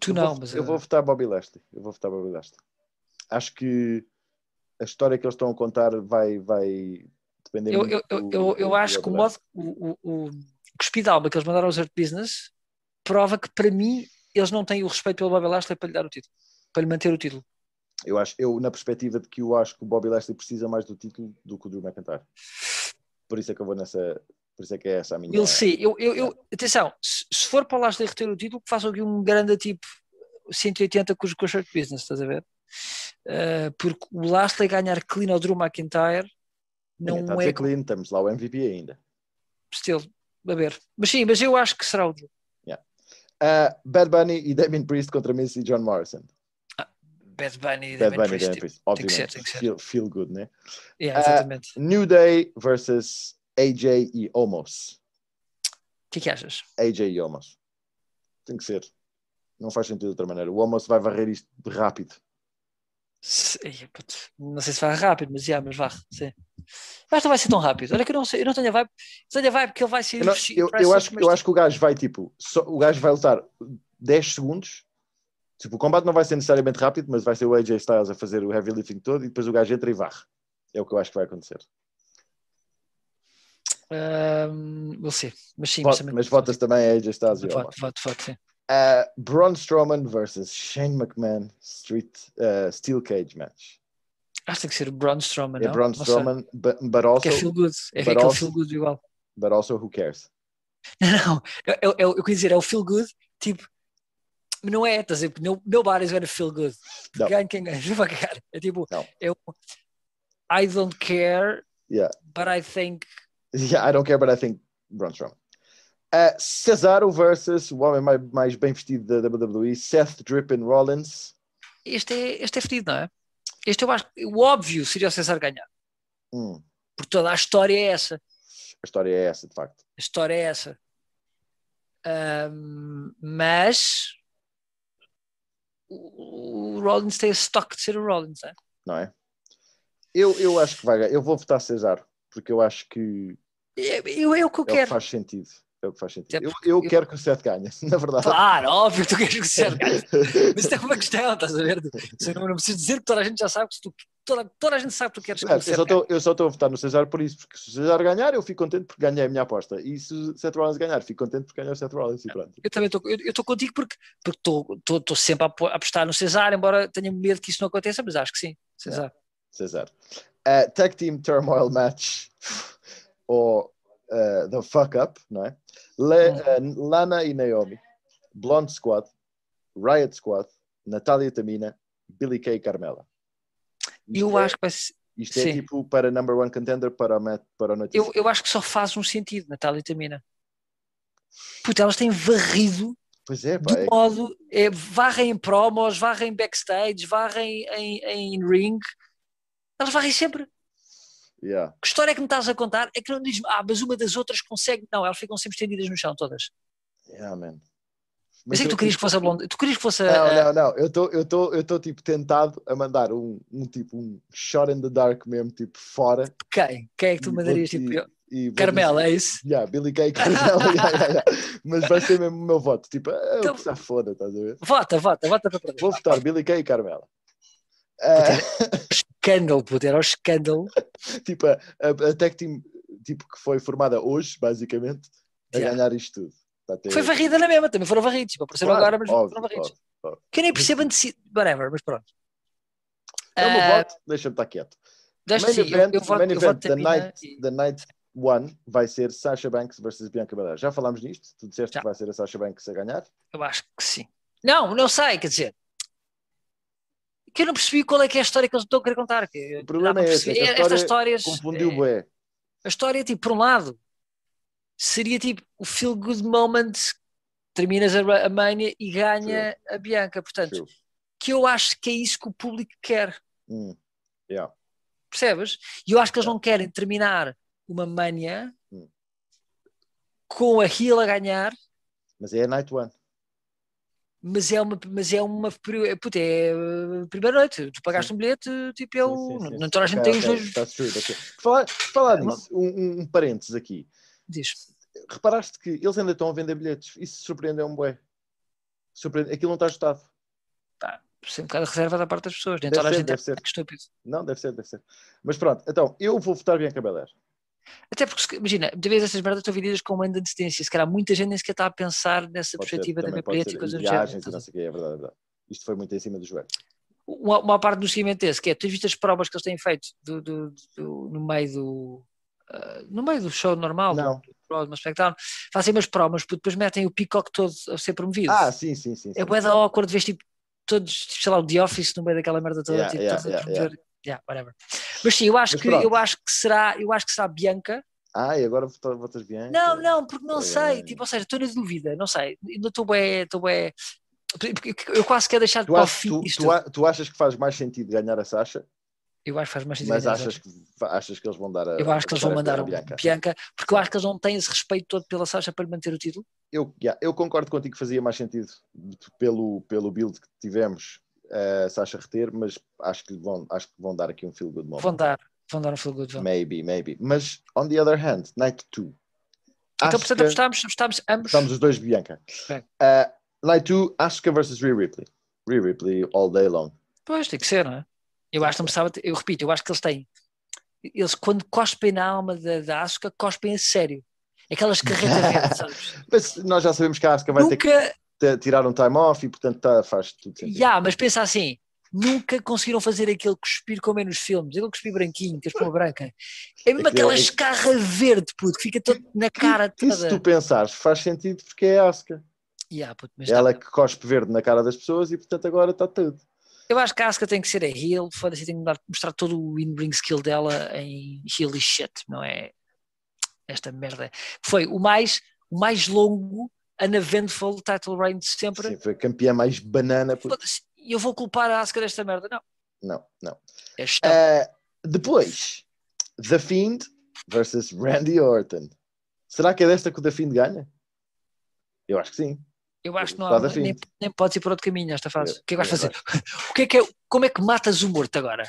Tu eu não, vou, mas eu eh, vou votar Bobby Lashley. Eu vou votar Bobby Lashley. Acho que a história que eles estão a contar vai, vai depender eu, muito eu, do- eu, eu do acho que o modo, o, o, o cuspida alma que eles mandaram aos Hurt Business prova que para mim eles não têm o respeito pelo Bobby Lashley para lhe dar o título, para lhe manter o título. Eu acho, eu na perspectiva de que eu acho que o Bobby Lashley precisa mais do título do que o Drew McIntyre. Por isso é que eu vou nessa, por isso é que é essa a minha. Ele sim, eu, eu, eu, atenção, se, se for para o Lashley reter o título, que façam aqui um grande tipo 180 com com os Hurt Business, estás a ver? Eh, porque o Lashley ganhar clean ao Drew McIntyre está a não dizer é clean, estamos lá o MVP ainda. still, a ver. Mas sim, mas eu acho que será o Drew. Uh, Bad Bunny e Damien Priest contra Miz e John Morrison. Bad Bunny, Bad Damien Bunny e Priest, tipo, Priest, tem que obviamente. ser, tem que ser. Feel, feel good, né? yeah, Ah, exatamente. New Day versus AJ e Omos. O que é que achas? AJ e Omos. Tem que ser. Não faz sentido de outra maneira. O Omos vai varrer isto rápido. Não sei se vai rápido, mas, yeah, mas varre, sim. Mas não vai ser tão rápido. Olha que eu não sei, eu não tenho a vibe. Tenho a vibe que ele vai ser. Eu, não- eu- eu acho, eu acho que o gajo vai tipo. só- o gajo vai lutar 10 segundos. Tipo, o combate não vai ser necessariamente rápido, mas vai ser o AJ Styles a fazer o heavy lifting todo e depois o gajo entra e varre. É o que eu acho que vai acontecer. We'll see. Mas sim, também- mas votas também a AJ Styles. Voto, voto, voto, sim. Uh, Braun Strowman versus Shane McMahon Street uh, Steel Cage match. Acho que tem que ser o Braun Strowman. É não? Braun Não. Strowman, but, but also, Que é feel good. É aquele also- feel good igual. but also who cares? Não, eu, eu, eu, eu queria dizer, é o feel good, tipo, não é, estás a dizer, no, nobody's gonna feel good. Não. Ganha quem ganha. É tipo, Não. o I don't care, Yeah. but I think Yeah, I don't care, but I think Braun Strowman. Uh, Cesaro versus o homem mais, mais bem vestido da WWE, Seth Drippin Rollins. este é, este é fedido, não é? Este eu acho que o óbvio seria o César ganhar, Hum, porque toda a história é essa. a história é essa, de facto. A história é essa. Ahm, mas o, Rollins tem esse stock de ser o Rollins, é? Não é? Eu, eu acho que vai ganhar. Eu vou votar Cesaro, porque eu acho que É, eu, é o que eu é o que quero. faz sentido. É o que faz sentido. É Eu, eu eu- quero que o Seth ganhe, na verdade. Claro, óbvio que tu queres que o César ganhe. Mas isto é uma questão, estás a ver? Não, não preciso dizer que toda a gente já sabe que se tu toda, toda a gente sabe que tu queres que Não, o eu, só estou, a votar no Cesar por isso, porque se o Cesar ganhar, eu fico contente porque ganhei a minha aposta. E se o Seth Rollins ganhar, fico contente porque ganhou o Seth Rollins e pronto. Eu também estou contigo porque estou sempre a apo- a apostar no Cesar, embora tenha medo que isso não aconteça, mas acho que sim. Cesar. Cesar. Uh, tag Team Turmoil Match ou uh, The Fuck Up, não é? Le- uh, Lana e Naomi, Blonde Squad, Riot Squad, Natália Tamina, Billy Kay e Carmela. Isto Eu é, acho que vai ser- isto é sim. tipo para number one contender para a, met- para a noite. eu, eu acho que só faz um sentido, Natália e Tamina. Puta, elas têm varrido Pois é, pá. de é- modo. É, varrem em promos, varrem backstage, varrem em, em ring. Elas varrem sempre. yeah. Que história é que me estás a contar? É que não dizes, ah, mas uma das outras consegue. Não, elas ficam sempre estendidas no chão, todas. Yeah, man. Mas é que tu querias que fosse a blonde. Tu querias que fosse Não, a. não, não. Eu estou eu tô, eu tô, tipo tentado a mandar um, um tipo um shot in the dark mesmo, tipo fora. Quem? Quem é que tu mandarias? Tipo, e- e Carmela, dizer- é isso? Yeah, Billy Kay Carmela, yeah, yeah, yeah. mas vai ser mesmo o meu voto. Tipo, ah, Então- se foda, estás a ver? Vota, vota, vota para. Vou votar Billy Kay e Carmela. Ah, Escândalo, puto, era o escândalo. tipo, a, a, a tag team tipo, que foi formada hoje, basicamente, a ganhar isto tudo. Ter- Foi varrida na mesma, também foram varridos. Tipo, apareceram Claro, agora, mas óbvio, foram varridos. óbvio, óbvio. Que eu nem percebo a necessidade. Whatever, mas pronto. É o meu Ah, voto, deixa-me estar quieto. Main sim, event, eu voto, main event Tamina night, e- da night one vai ser Sasha Banks versus Bianca Belair. Já falámos nisto? Tu disseste Já. que vai ser a Sasha Banks a ganhar? Eu acho que sim. Não, não sei, quer dizer. Que eu não percebi qual é que é a história que eles estão a querer contar. Que O problema é esse, é que a perceber. Estas história histórias. Confundiu é, bué. a história, tipo, por um lado, seria tipo o feel good moment, terminas a, a Mania e ganha a Bianca. Portanto, True. que eu acho que é isso que o público quer. Hum, yeah. Percebes? E eu acho que eles não querem terminar uma Mania Hum. com a heel a ganhar. Mas é a night one. mas é uma, mas é uma puta, é a primeira noite, tu pagaste um bilhete, tipo, eu, Sim, sim, sim, não sim. toda a gente tem os dois, Falar, falar É nisso, um, um parênteses aqui. Diz, Reparaste que eles ainda estão a vender bilhetes. Isso surpreendeu-me bué. Surpreende... Aquilo não está ajustado. pá, sem um bocado de reserva da parte das pessoas, nem Deve toda a ser, gente deve é ser. que estúpido. Não, deve ser, deve ser. Mas pronto, então, eu vou votar Bianca Belair. Até porque, imagina, muitas vezes essas merdas estão vendidas com um ano de antecedência, se calhar muita gente nem sequer está a pensar nessa Pode ser, perspectiva da minha pode bilhete ser. e coisas do género. não sei o quê, é verdade, é verdade. Isto foi muito em cima do joelho. Uma, uma parte do seguimento desse, que é, tu visto as provas que eles têm feito do, do- do- no meio do ah, no meio do show normal, Não. do do SmackDown, fazem umas promos, porque depois metem o Peacock todo a ser promovido. Ah, sim, sim, sim. É bué da awkward, vês tipo todos, tipo, sei lá, o The Office no meio daquela merda toda, Yeah, tipo, yeah, todos a yeah, promover. Yeah, whatever. Mas sim, eu acho Mas que pronto. eu acho que será, eu acho que será a Bianca. Ah, e agora vota- votas Bianca? Não, não, porque não É. sei, tipo, ou seja, estou na dúvida, não sei, ainda estou bué, estou porque Eu quase quero deixar Tu, para o fim tu, a- tu achas que faz mais sentido ganhar a Sasha, Eu acho que faz mais sentido. mas ganhar, achas que, achas que eles vão dar a. Eu acho que eles vão mandar a Bianca? Bianca. porque eu acho que eles não têm esse respeito todo pela Sasha para lhe manter o título. Eu, yeah, eu concordo contigo que fazia mais sentido pelo, pelo build que tivemos a Sasha reter, mas acho que vão, acho que vão dar aqui um feel good moment. Vão dar, vão dar um feel good. vão. Maybe, maybe. Mas, on the other hand, Night 2. Então, portanto, apostámos, apostámos ambos. Estamos os dois Bianca. Uh, Night 2, Asuka versus Rhea Ripley. Rhea Ripley all day long. Pois, tem que ser, não é? Eu acho que não precisava, eu repito, eu acho que eles têm, eles quando cospem na alma da, da Asuka, cospem a sério. Aquelas carretas verdes, sabes? Mas nós já sabemos que a Asuka vai ter Nunca, que ter- tirar um time off e, portanto, tá, faz tudo sentido. já, mas pensa assim, nunca conseguiram fazer aquele cuspir como é nos filmes, aquele cuspir branquinho, que é espuma branca. É mesmo aquela escarra verde, puto, que fica todo na cara Que se tu toda. pensares, faz sentido porque é a Asuka. Ya, puto, Ela é não. que cospe verde na cara das pessoas e, portanto, agora está tudo. Eu acho que a Asuka tem que ser a heel, foda-se, tem que mostrar todo o in-ring skill dela em heel e shit, não é? Esta merda. Foi o mais, o mais longo uneventful title reign de sempre. Sim, foi a campeã mais banana. por- E eu vou culpar a Asuka desta merda. Não, Não, não. é gestão. Uh, depois, The Fiend versus Randy Orton. Será que é desta que o The Fiend ganha? Eu acho que sim. Eu acho que não há, a fim. nem, nem podes ir por outro caminho nesta fase. O que é que vais eu fazer? O que é que é, como é que matas o morto agora?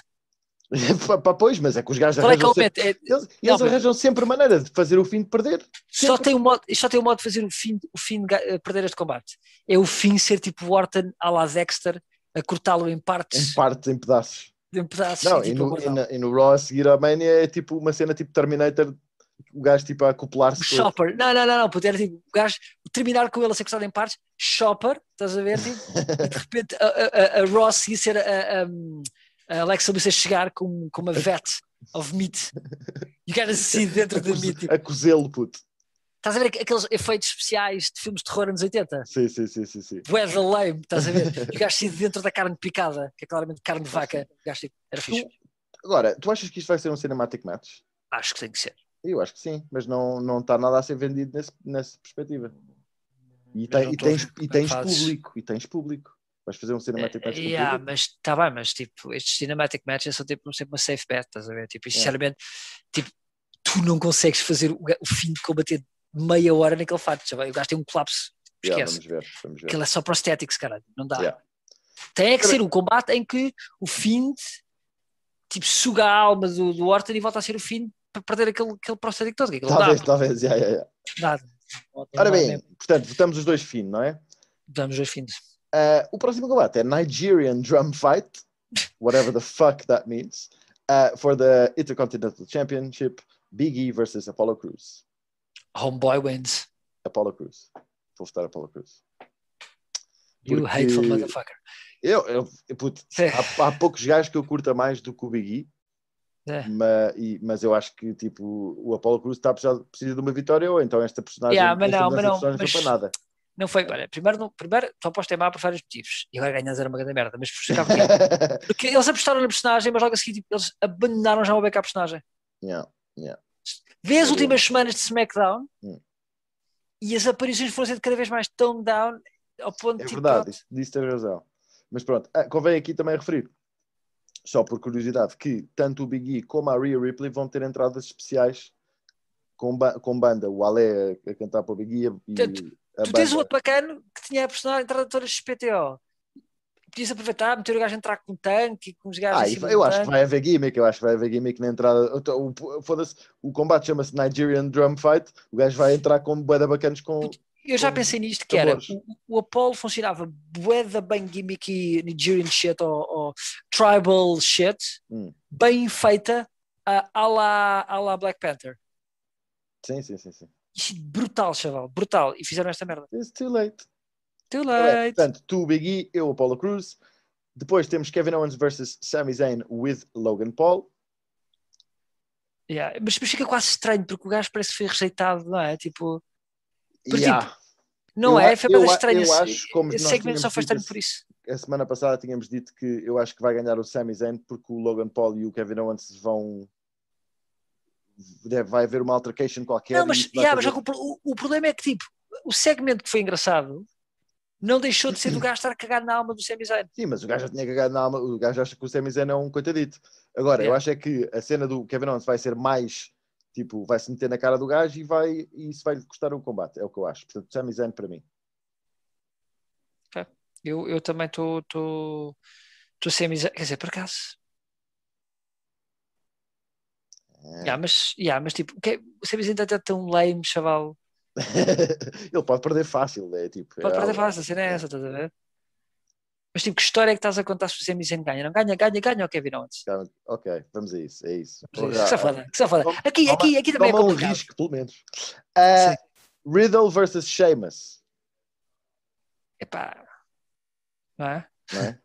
Pois, mas é que os gajos Qual é é arranjam sempre? É- eles, Não, eles mas- arranjam sempre maneira de fazer o fim de perder. só tem um modo, só tem um modo de fazer o fim, o fim de eh, perder este combate. É o fim ser tipo o Orton à la Dexter, a cortá-lo em partes. Em partes, em pedaços. em pedaços. Não, assim, e tipo, no, e, na- e no Raw a seguir à Mania é tipo uma cena tipo Terminator, o gajo tipo a acoplar-se. Chopper, não, não, não, não, puto, era tipo, o gajo terminar com ele a ser cortado em partes, Chopper, estás a ver? Tipo, e de repente a, a, a- a Ross ia ser a, a, Alexa Bliss a chegar com, com uma vat of meat e o cara assim dentro a, do coze- meat. Tipo, a cozê-lo, puto. estás a ver aqueles efeitos especiais de filmes de terror anos 80? Sim, sim, sim, sim. sim. Bué da lame, estás a ver? E o gajo assim dentro da carne picada, que é claramente carne de vaca. O gajo tipo, era fixe. Agora, tu achas que isto vai ser um cinematic match? Acho que tem que ser. Eu acho que sim, mas não, não está nada a ser vendido nesse, nessa perspectiva. E, tem- e tens, e é tens fazes. público, e tens público. Vais fazer um cinematic match com Yeah, mas está bem, mas tipo, estes cinematic matches são tipo, sempre uma safe bet, estás a ver? Tipo, e, sinceramente, tipo, tu não consegues fazer o, o fim de combater meia hora naquele fato, já vai, o gajo tem um colapso, Yeah, esquece. vamos ver, vamos ver. Aquilo é só prosthetics, caralho, não dá. Yeah. Tem é que ser um combate em que o fim tipo, suga a alma do, do Orton e volta a ser o fim para perder aquele, aquele prostético todo, aquilo Talvez, dá, talvez, yeah, yeah, yeah. nada. Ora bem, mesmo. portanto, votamos os dois fim, não é? Damos dois fins. Uh, o próximo combate é Nigerian Drum Fight, whatever the fuck that means, uh, for the Intercontinental Championship, Big E versus Apollo Cruz. Homeboy wins. Apollo Cruz. Vou votar Apollo Cruz. You Porque- hateful motherfucker. Eu, eu, eu puto, há, há poucos gajos que eu curta mais do que o Big E, É. ma- e- mas eu acho que tipo, o Apollo Cruz está a precisar, precisa de uma vitória ou então esta personagem, Yeah, mas esta não, mas não, de personagem mas- foi para nada. Não foi, olha, primeiro, não, primeiro tua aposta é má por vários motivos. E agora ganhas era uma grande merda, mas por explicar porquê. Porque eles apostaram na personagem, mas logo a seguir tipo, eles abandonaram já o à personagem. Yeah. Vê as últimas semanas de SmackDown Hum. e as aparições foram sendo cada vez mais toned down ao ponto É tipo, verdade, isso, disso tens razão. Mas pronto, ah, convém aqui também referir, só por curiosidade, que tanto o Big E como a Rhea Ripley vão ter entradas especiais com, ba- com banda. O Ale a, a cantar para o Big E e a Tu tens um outro bacano que tinha a personagem entrada toda XPTO. Podias aproveitar, meter o gajo a entrar com um tanque e com os gajos Ah, cima eu do acho que tanque. vai haver gimmick, eu acho que vai haver gimmick na entrada. O, o, o combate chama-se Nigerian Drum Fight, o gajo vai entrar com de bacanas com. Eu já pensei nisto, que era, o, o Apollo funcionava bué da bem gimmicky Nigerian shit ou, ou tribal shit, Hum. bem feita à la, à la Black Panther. Sim, sim, sim, sim. Isto é brutal, chaval, brutal. E fizeram esta merda. It's too late. Too É, late. portanto, tu, Big E, eu, Apollo Cruz. Depois temos Kevin Owens versus Sami Zayn with Logan Paul. Yeah, Mas, mas fica quase estranho porque o gajo parece que foi rejeitado, não é? Tipo, Porque, Yeah. Não Eu é? Foi eu bem a- estranho. eu acho, como esse segmento só foi estranho por isso. A semana passada tínhamos dito que eu acho que vai ganhar o Sami Zayn porque o Logan Paul e o Kevin Owens vão. Deve, vai haver uma altercation qualquer. Não, mas, yeah, mas o, o, problema é que, tipo, o segmento que foi engraçado não deixou de ser do gajo estar a cagar na alma do Sami Zayn. Sim, mas o gajo já tinha cagado na alma. O gajo acha que o Sami Zayn é um coitadito. Agora, eu Yeah. acho é que a cena do Kevin Owens vai ser mais. Tipo, vai se meter na cara do gajo e, vai, e isso vai lhe custar o combate. É o que eu acho. Portanto, Sami Zayn para mim. Eu, eu também estou estou estou Sami Zayn, quer dizer, por acaso. É. Yeah, mas, yeah, mas tipo, o que é- o Sami Zayn está tão lame, chaval. Ele pode perder fácil. É, tipo, Pode é perder algo- fácil, a cena é essa, estás a ver? Mas tipo, que história é que estás a contar se o Sami Zayn ganha? Não ganha, ganha, ganha o Kevin Owens. Ok, vamos a isso. É isso. Que se foda, que se foda. Toma- Aqui, aqui, aqui também é Toma um complicado. risco, pelo menos. Uh, Riddle versus Sheamus. Epá, não é? Não é?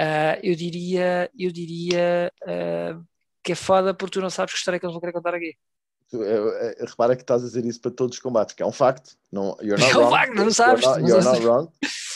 Ah, eu diria, eu diria ah, que é foda porque tu não sabes que história é que eles vão querer contar aqui. Tu, repara que estás a dizer isso para todos os combates, que é um facto. Não, you're not É um wrong. facto, não sabes, You're not, you're not wrong.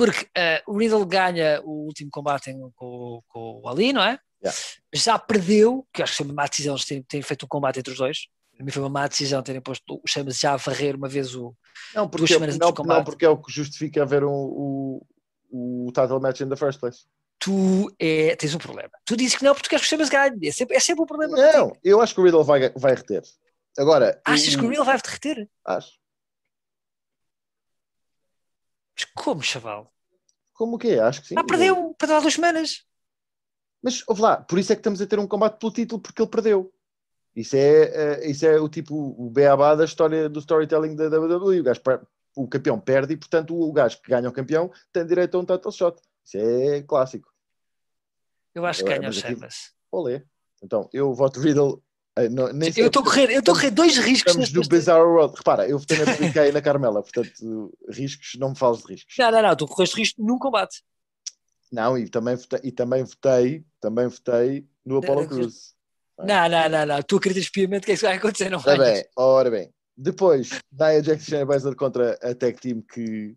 Porque ah, o Riddle ganha o último combate com, com o Ali, não é? Yeah. Já perdeu, que acho que foi uma má decisão terem, terem feito um combate entre os dois. Para mim foi uma má decisão terem posto o Chamas já a varrer uma vez o. Não, Duas porque, semanas não, não, porque é o que justifica haver um, o, o title match in the first place. Tu é, tens um problema. Tu dizes que não porque tu queres que o Chamas ganhe. É sempre, é sempre um problema. Não, eu acho que o Riddle vai, vai reter. Agora, Achas que o o- Riddle vai derreter? Acho. Mas como, chaval? Como o quê? Acho que sim. Ah, perdeu, perdeu há duas semanas. Mas, ouve lá, por isso é que estamos a ter um combate pelo título, porque ele perdeu. Isso é, eh, isso é o tipo, o beabá da história do storytelling da WWE. O, gajo o campeão perde e, portanto, o gajo que ganha o campeão tem direito a um title shot. Isso é clássico. Eu acho que ganha o mas aqui- Sheamus. Olê. Então, eu voto Riddle. Eh, não- nem Eu estou a correr, eu estou a correr dois riscos Estamos no Bizarre World. Repara, eu votei na Carmela, portanto, riscos, não me fales de riscos. Não, não, não, tu correste risco num combate. Não, e também votei, e também votei, também votei no Apollo Cruz. Não, não, não, não. Tu acreditas piamente que é isso que vai acontecer, não Ora vai? bem, ora bem. Depois, Nia Jax e Baszler contra a tag team que,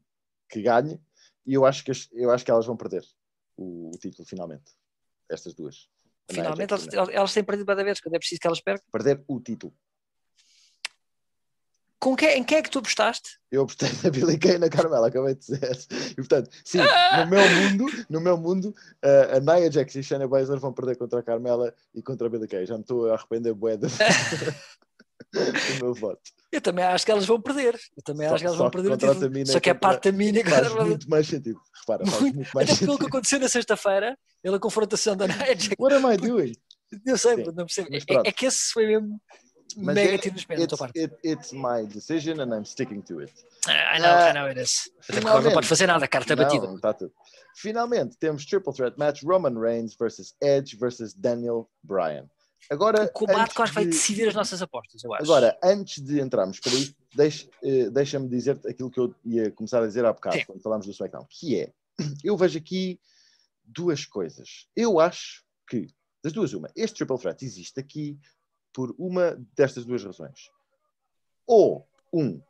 que ganhe. E eu acho, que, eu acho que elas vão perder o, o título, finalmente. Estas duas. Nia Finalmente, e a elas, elas têm perdido cada vez, quando é preciso que elas percam. Perder o título. Com quem, em quem é que tu apostaste? Eu apostei na Billie Kay e na Carmela, acabei de dizer. E portanto, sim, no meu mundo, no meu mundo, uh, a Nia Jax e a Shayna Baszler vão perder contra a Carmela e contra a Billie Kay. Já me estou a arrepender bué do meu voto. Eu também acho que elas vão perder. Eu também Só- acho que elas vão perder o título. Só que é contra- para a Tamina Faz contra a- muito mais sentido. Repara, faz Muito- mais Até pelo que sentido. aconteceu na sexta-feira, pela confrontação da Jax. What am I doing? Eu sei, Sim, não percebo. É, é que esse foi mesmo Mas mega é- tiro nos pés da tua parte. it, it's my decision and I'm sticking to it. I know, I know it is. Até porque agora não pode fazer nada, a carta batida. Não, tá tudo. Finalmente, temos Triple Threat Match Roman Reigns versus Edge versus Daniel Bryan. Agora, O combate acho que vai de- decidir as nossas apostas, eu acho. Agora, antes de entrarmos para isso, deixa- eh, deixa-me dizer aquilo que eu ia começar a dizer há bocado, Sim. quando falámos do SmackDown, que é, eu vejo aqui duas coisas. Eu acho que, das duas, uma, este Triple Threat existe aqui por uma destas duas razões. Ou, um,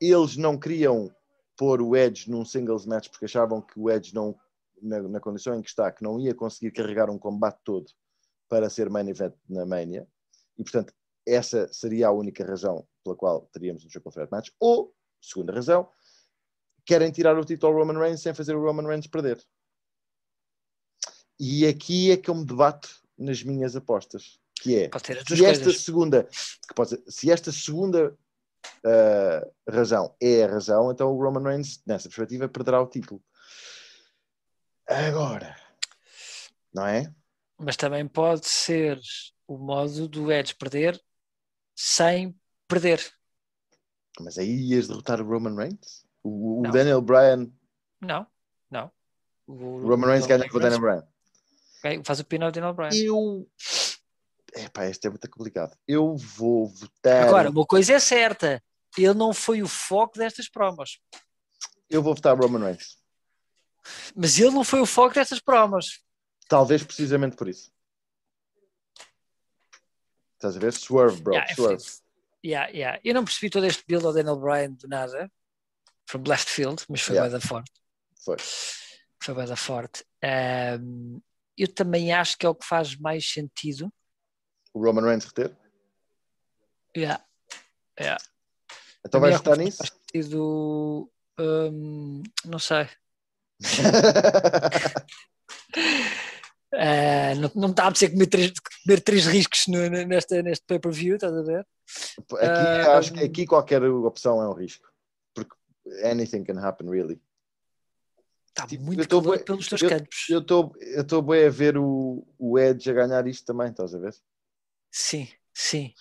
eles não queriam pôr o Edge num singles match porque achavam que o Edge não, na, na condição em que está, que não ia conseguir carregar um combate todo para ser main event na Mania. E, portanto, essa seria a única razão pela qual teríamos um Triple Threat Match. Ou, segunda razão, querem tirar o título ao Roman Reigns sem fazer o Roman Reigns perder. E aqui é que eu me debato nas minhas apostas, que é se esta coisas. segunda, ser, se esta segunda ah, razão é a razão, então o Roman Reigns, nessa perspectiva, perderá o título. Agora, não é? Mas também pode ser o modo do Edge perder sem perder. Mas aí ias derrotar o Roman Reigns? O, o. Daniel Bryan, Não, não. O, o Roman Reigns ganha com o Daniel Bryan. Bryan. Faz o pin ao Daniel Bryan. Eu. Epá, este é muito complicado. Eu vou votar. Agora, uma coisa é certa. Ele não foi o foco destas promos. Eu vou votar Roman Reigns. Mas ele não foi o foco destas promos. Talvez precisamente por isso. Estás a ver? Swerve, bro. Yeah, Swerve. Yeah, yeah. Eu não percebi todo este build ao Daniel Bryan de nada. From left field, mas foi Yeah. bem da forte. Foi. Foi bem da forte. Ahm, eu também acho que é o que faz mais sentido. O Roman Reigns reter. Yeah. Yeah. Então vais é votar nisso? sentido. ahm, não sei. Ah, não, não está a apetecer comer três, comer três riscos no- nesta, neste pay-per-view, estás a ver? aqui, Ah, acho que aqui qualquer opção é um risco. Porque anything can happen, really. Está Tipo, muito tô bué- pelos teus eu- campos. Eu estou bem a ver o, o Edge a ganhar isto também, estás a ver? Sim, sim.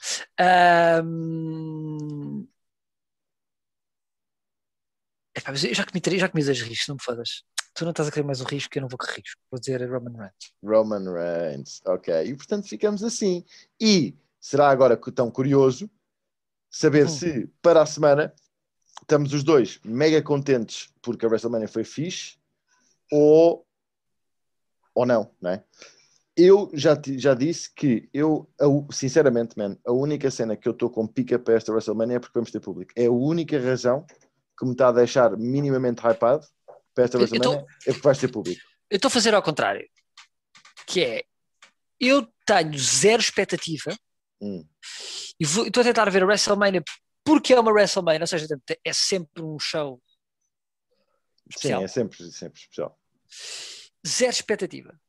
Epá, mas eu já comi, três- já comi dois riscos, não me fodas. Tu não estás a querer mais um risco, eu não vou com risco. Vou dizer Roman Reigns. Roman Reigns, ok. E portanto ficamos assim. E será agora que tão curioso saber Hum. se para a semana estamos os dois mega contentes porque a WrestleMania foi fixe ou, ou não, não é? Eu já, já disse que eu, sinceramente, man, a única cena que eu estou com pica para esta WrestleMania é porque vamos ter público. É a única razão que me está a deixar minimamente hypado para esta é porque vais ter público. Eu estou a fazer ao contrário, que é, eu tenho zero expectativa Hum. e estou a tentar ver a WrestleMania porque é uma WrestleMania, ou seja, é sempre um show Sim, especial. é sempre, sempre especial. Zero expectativa.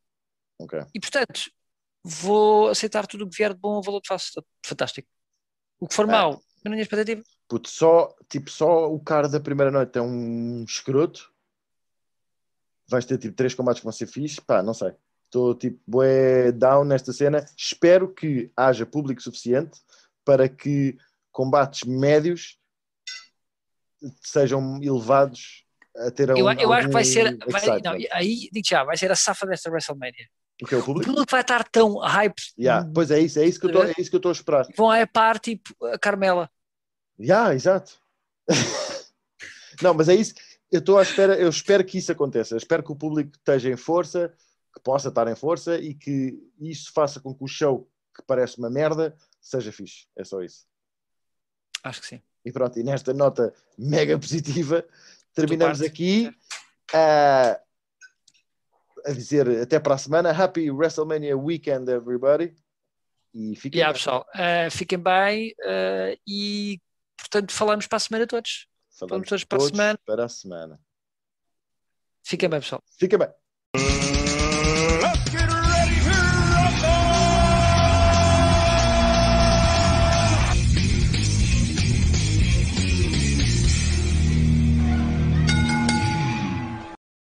Ok. E portanto, vou aceitar tudo o que vier de bom valor de face. Fantástico. O que for Ah. mau, eu não tinha expectativa. Puto, só, tipo, só o cara da primeira noite é um escroto. Vais ter tipo três combates que vão ser fixe. Pá, não sei. Estou tipo bué down nesta cena. Espero que haja público suficiente para que combates médios sejam elevados a ter Eu, um, eu acho que vai ser. vai- não, aí, digo já, vai ser a safa desta WrestleMania. O que é o O público? público vai estar tão hype. Yeah, Pois é isso, é isso que eu estou- é eu estou a esperar. Vão a par tipo a Carmela. Yeah, exato. não, mas é isso. Eu estou à espera, eu espero que isso aconteça. Eu espero que o público esteja em força, que possa estar em força e que isso faça com que o show, que parece uma merda, seja fixe. É só isso. Acho que sim. E pronto, e nesta nota mega positiva, terminamos aqui a, a dizer até para a semana. Happy WrestleMania Weekend, everybody. E fiquem Yeah, bem. pessoal, eh, fiquem bem eh, e portanto falamos para a semana todos. Falamos todos para a semana. para a semana. Fiquem bem, pessoal. Fiquem bem.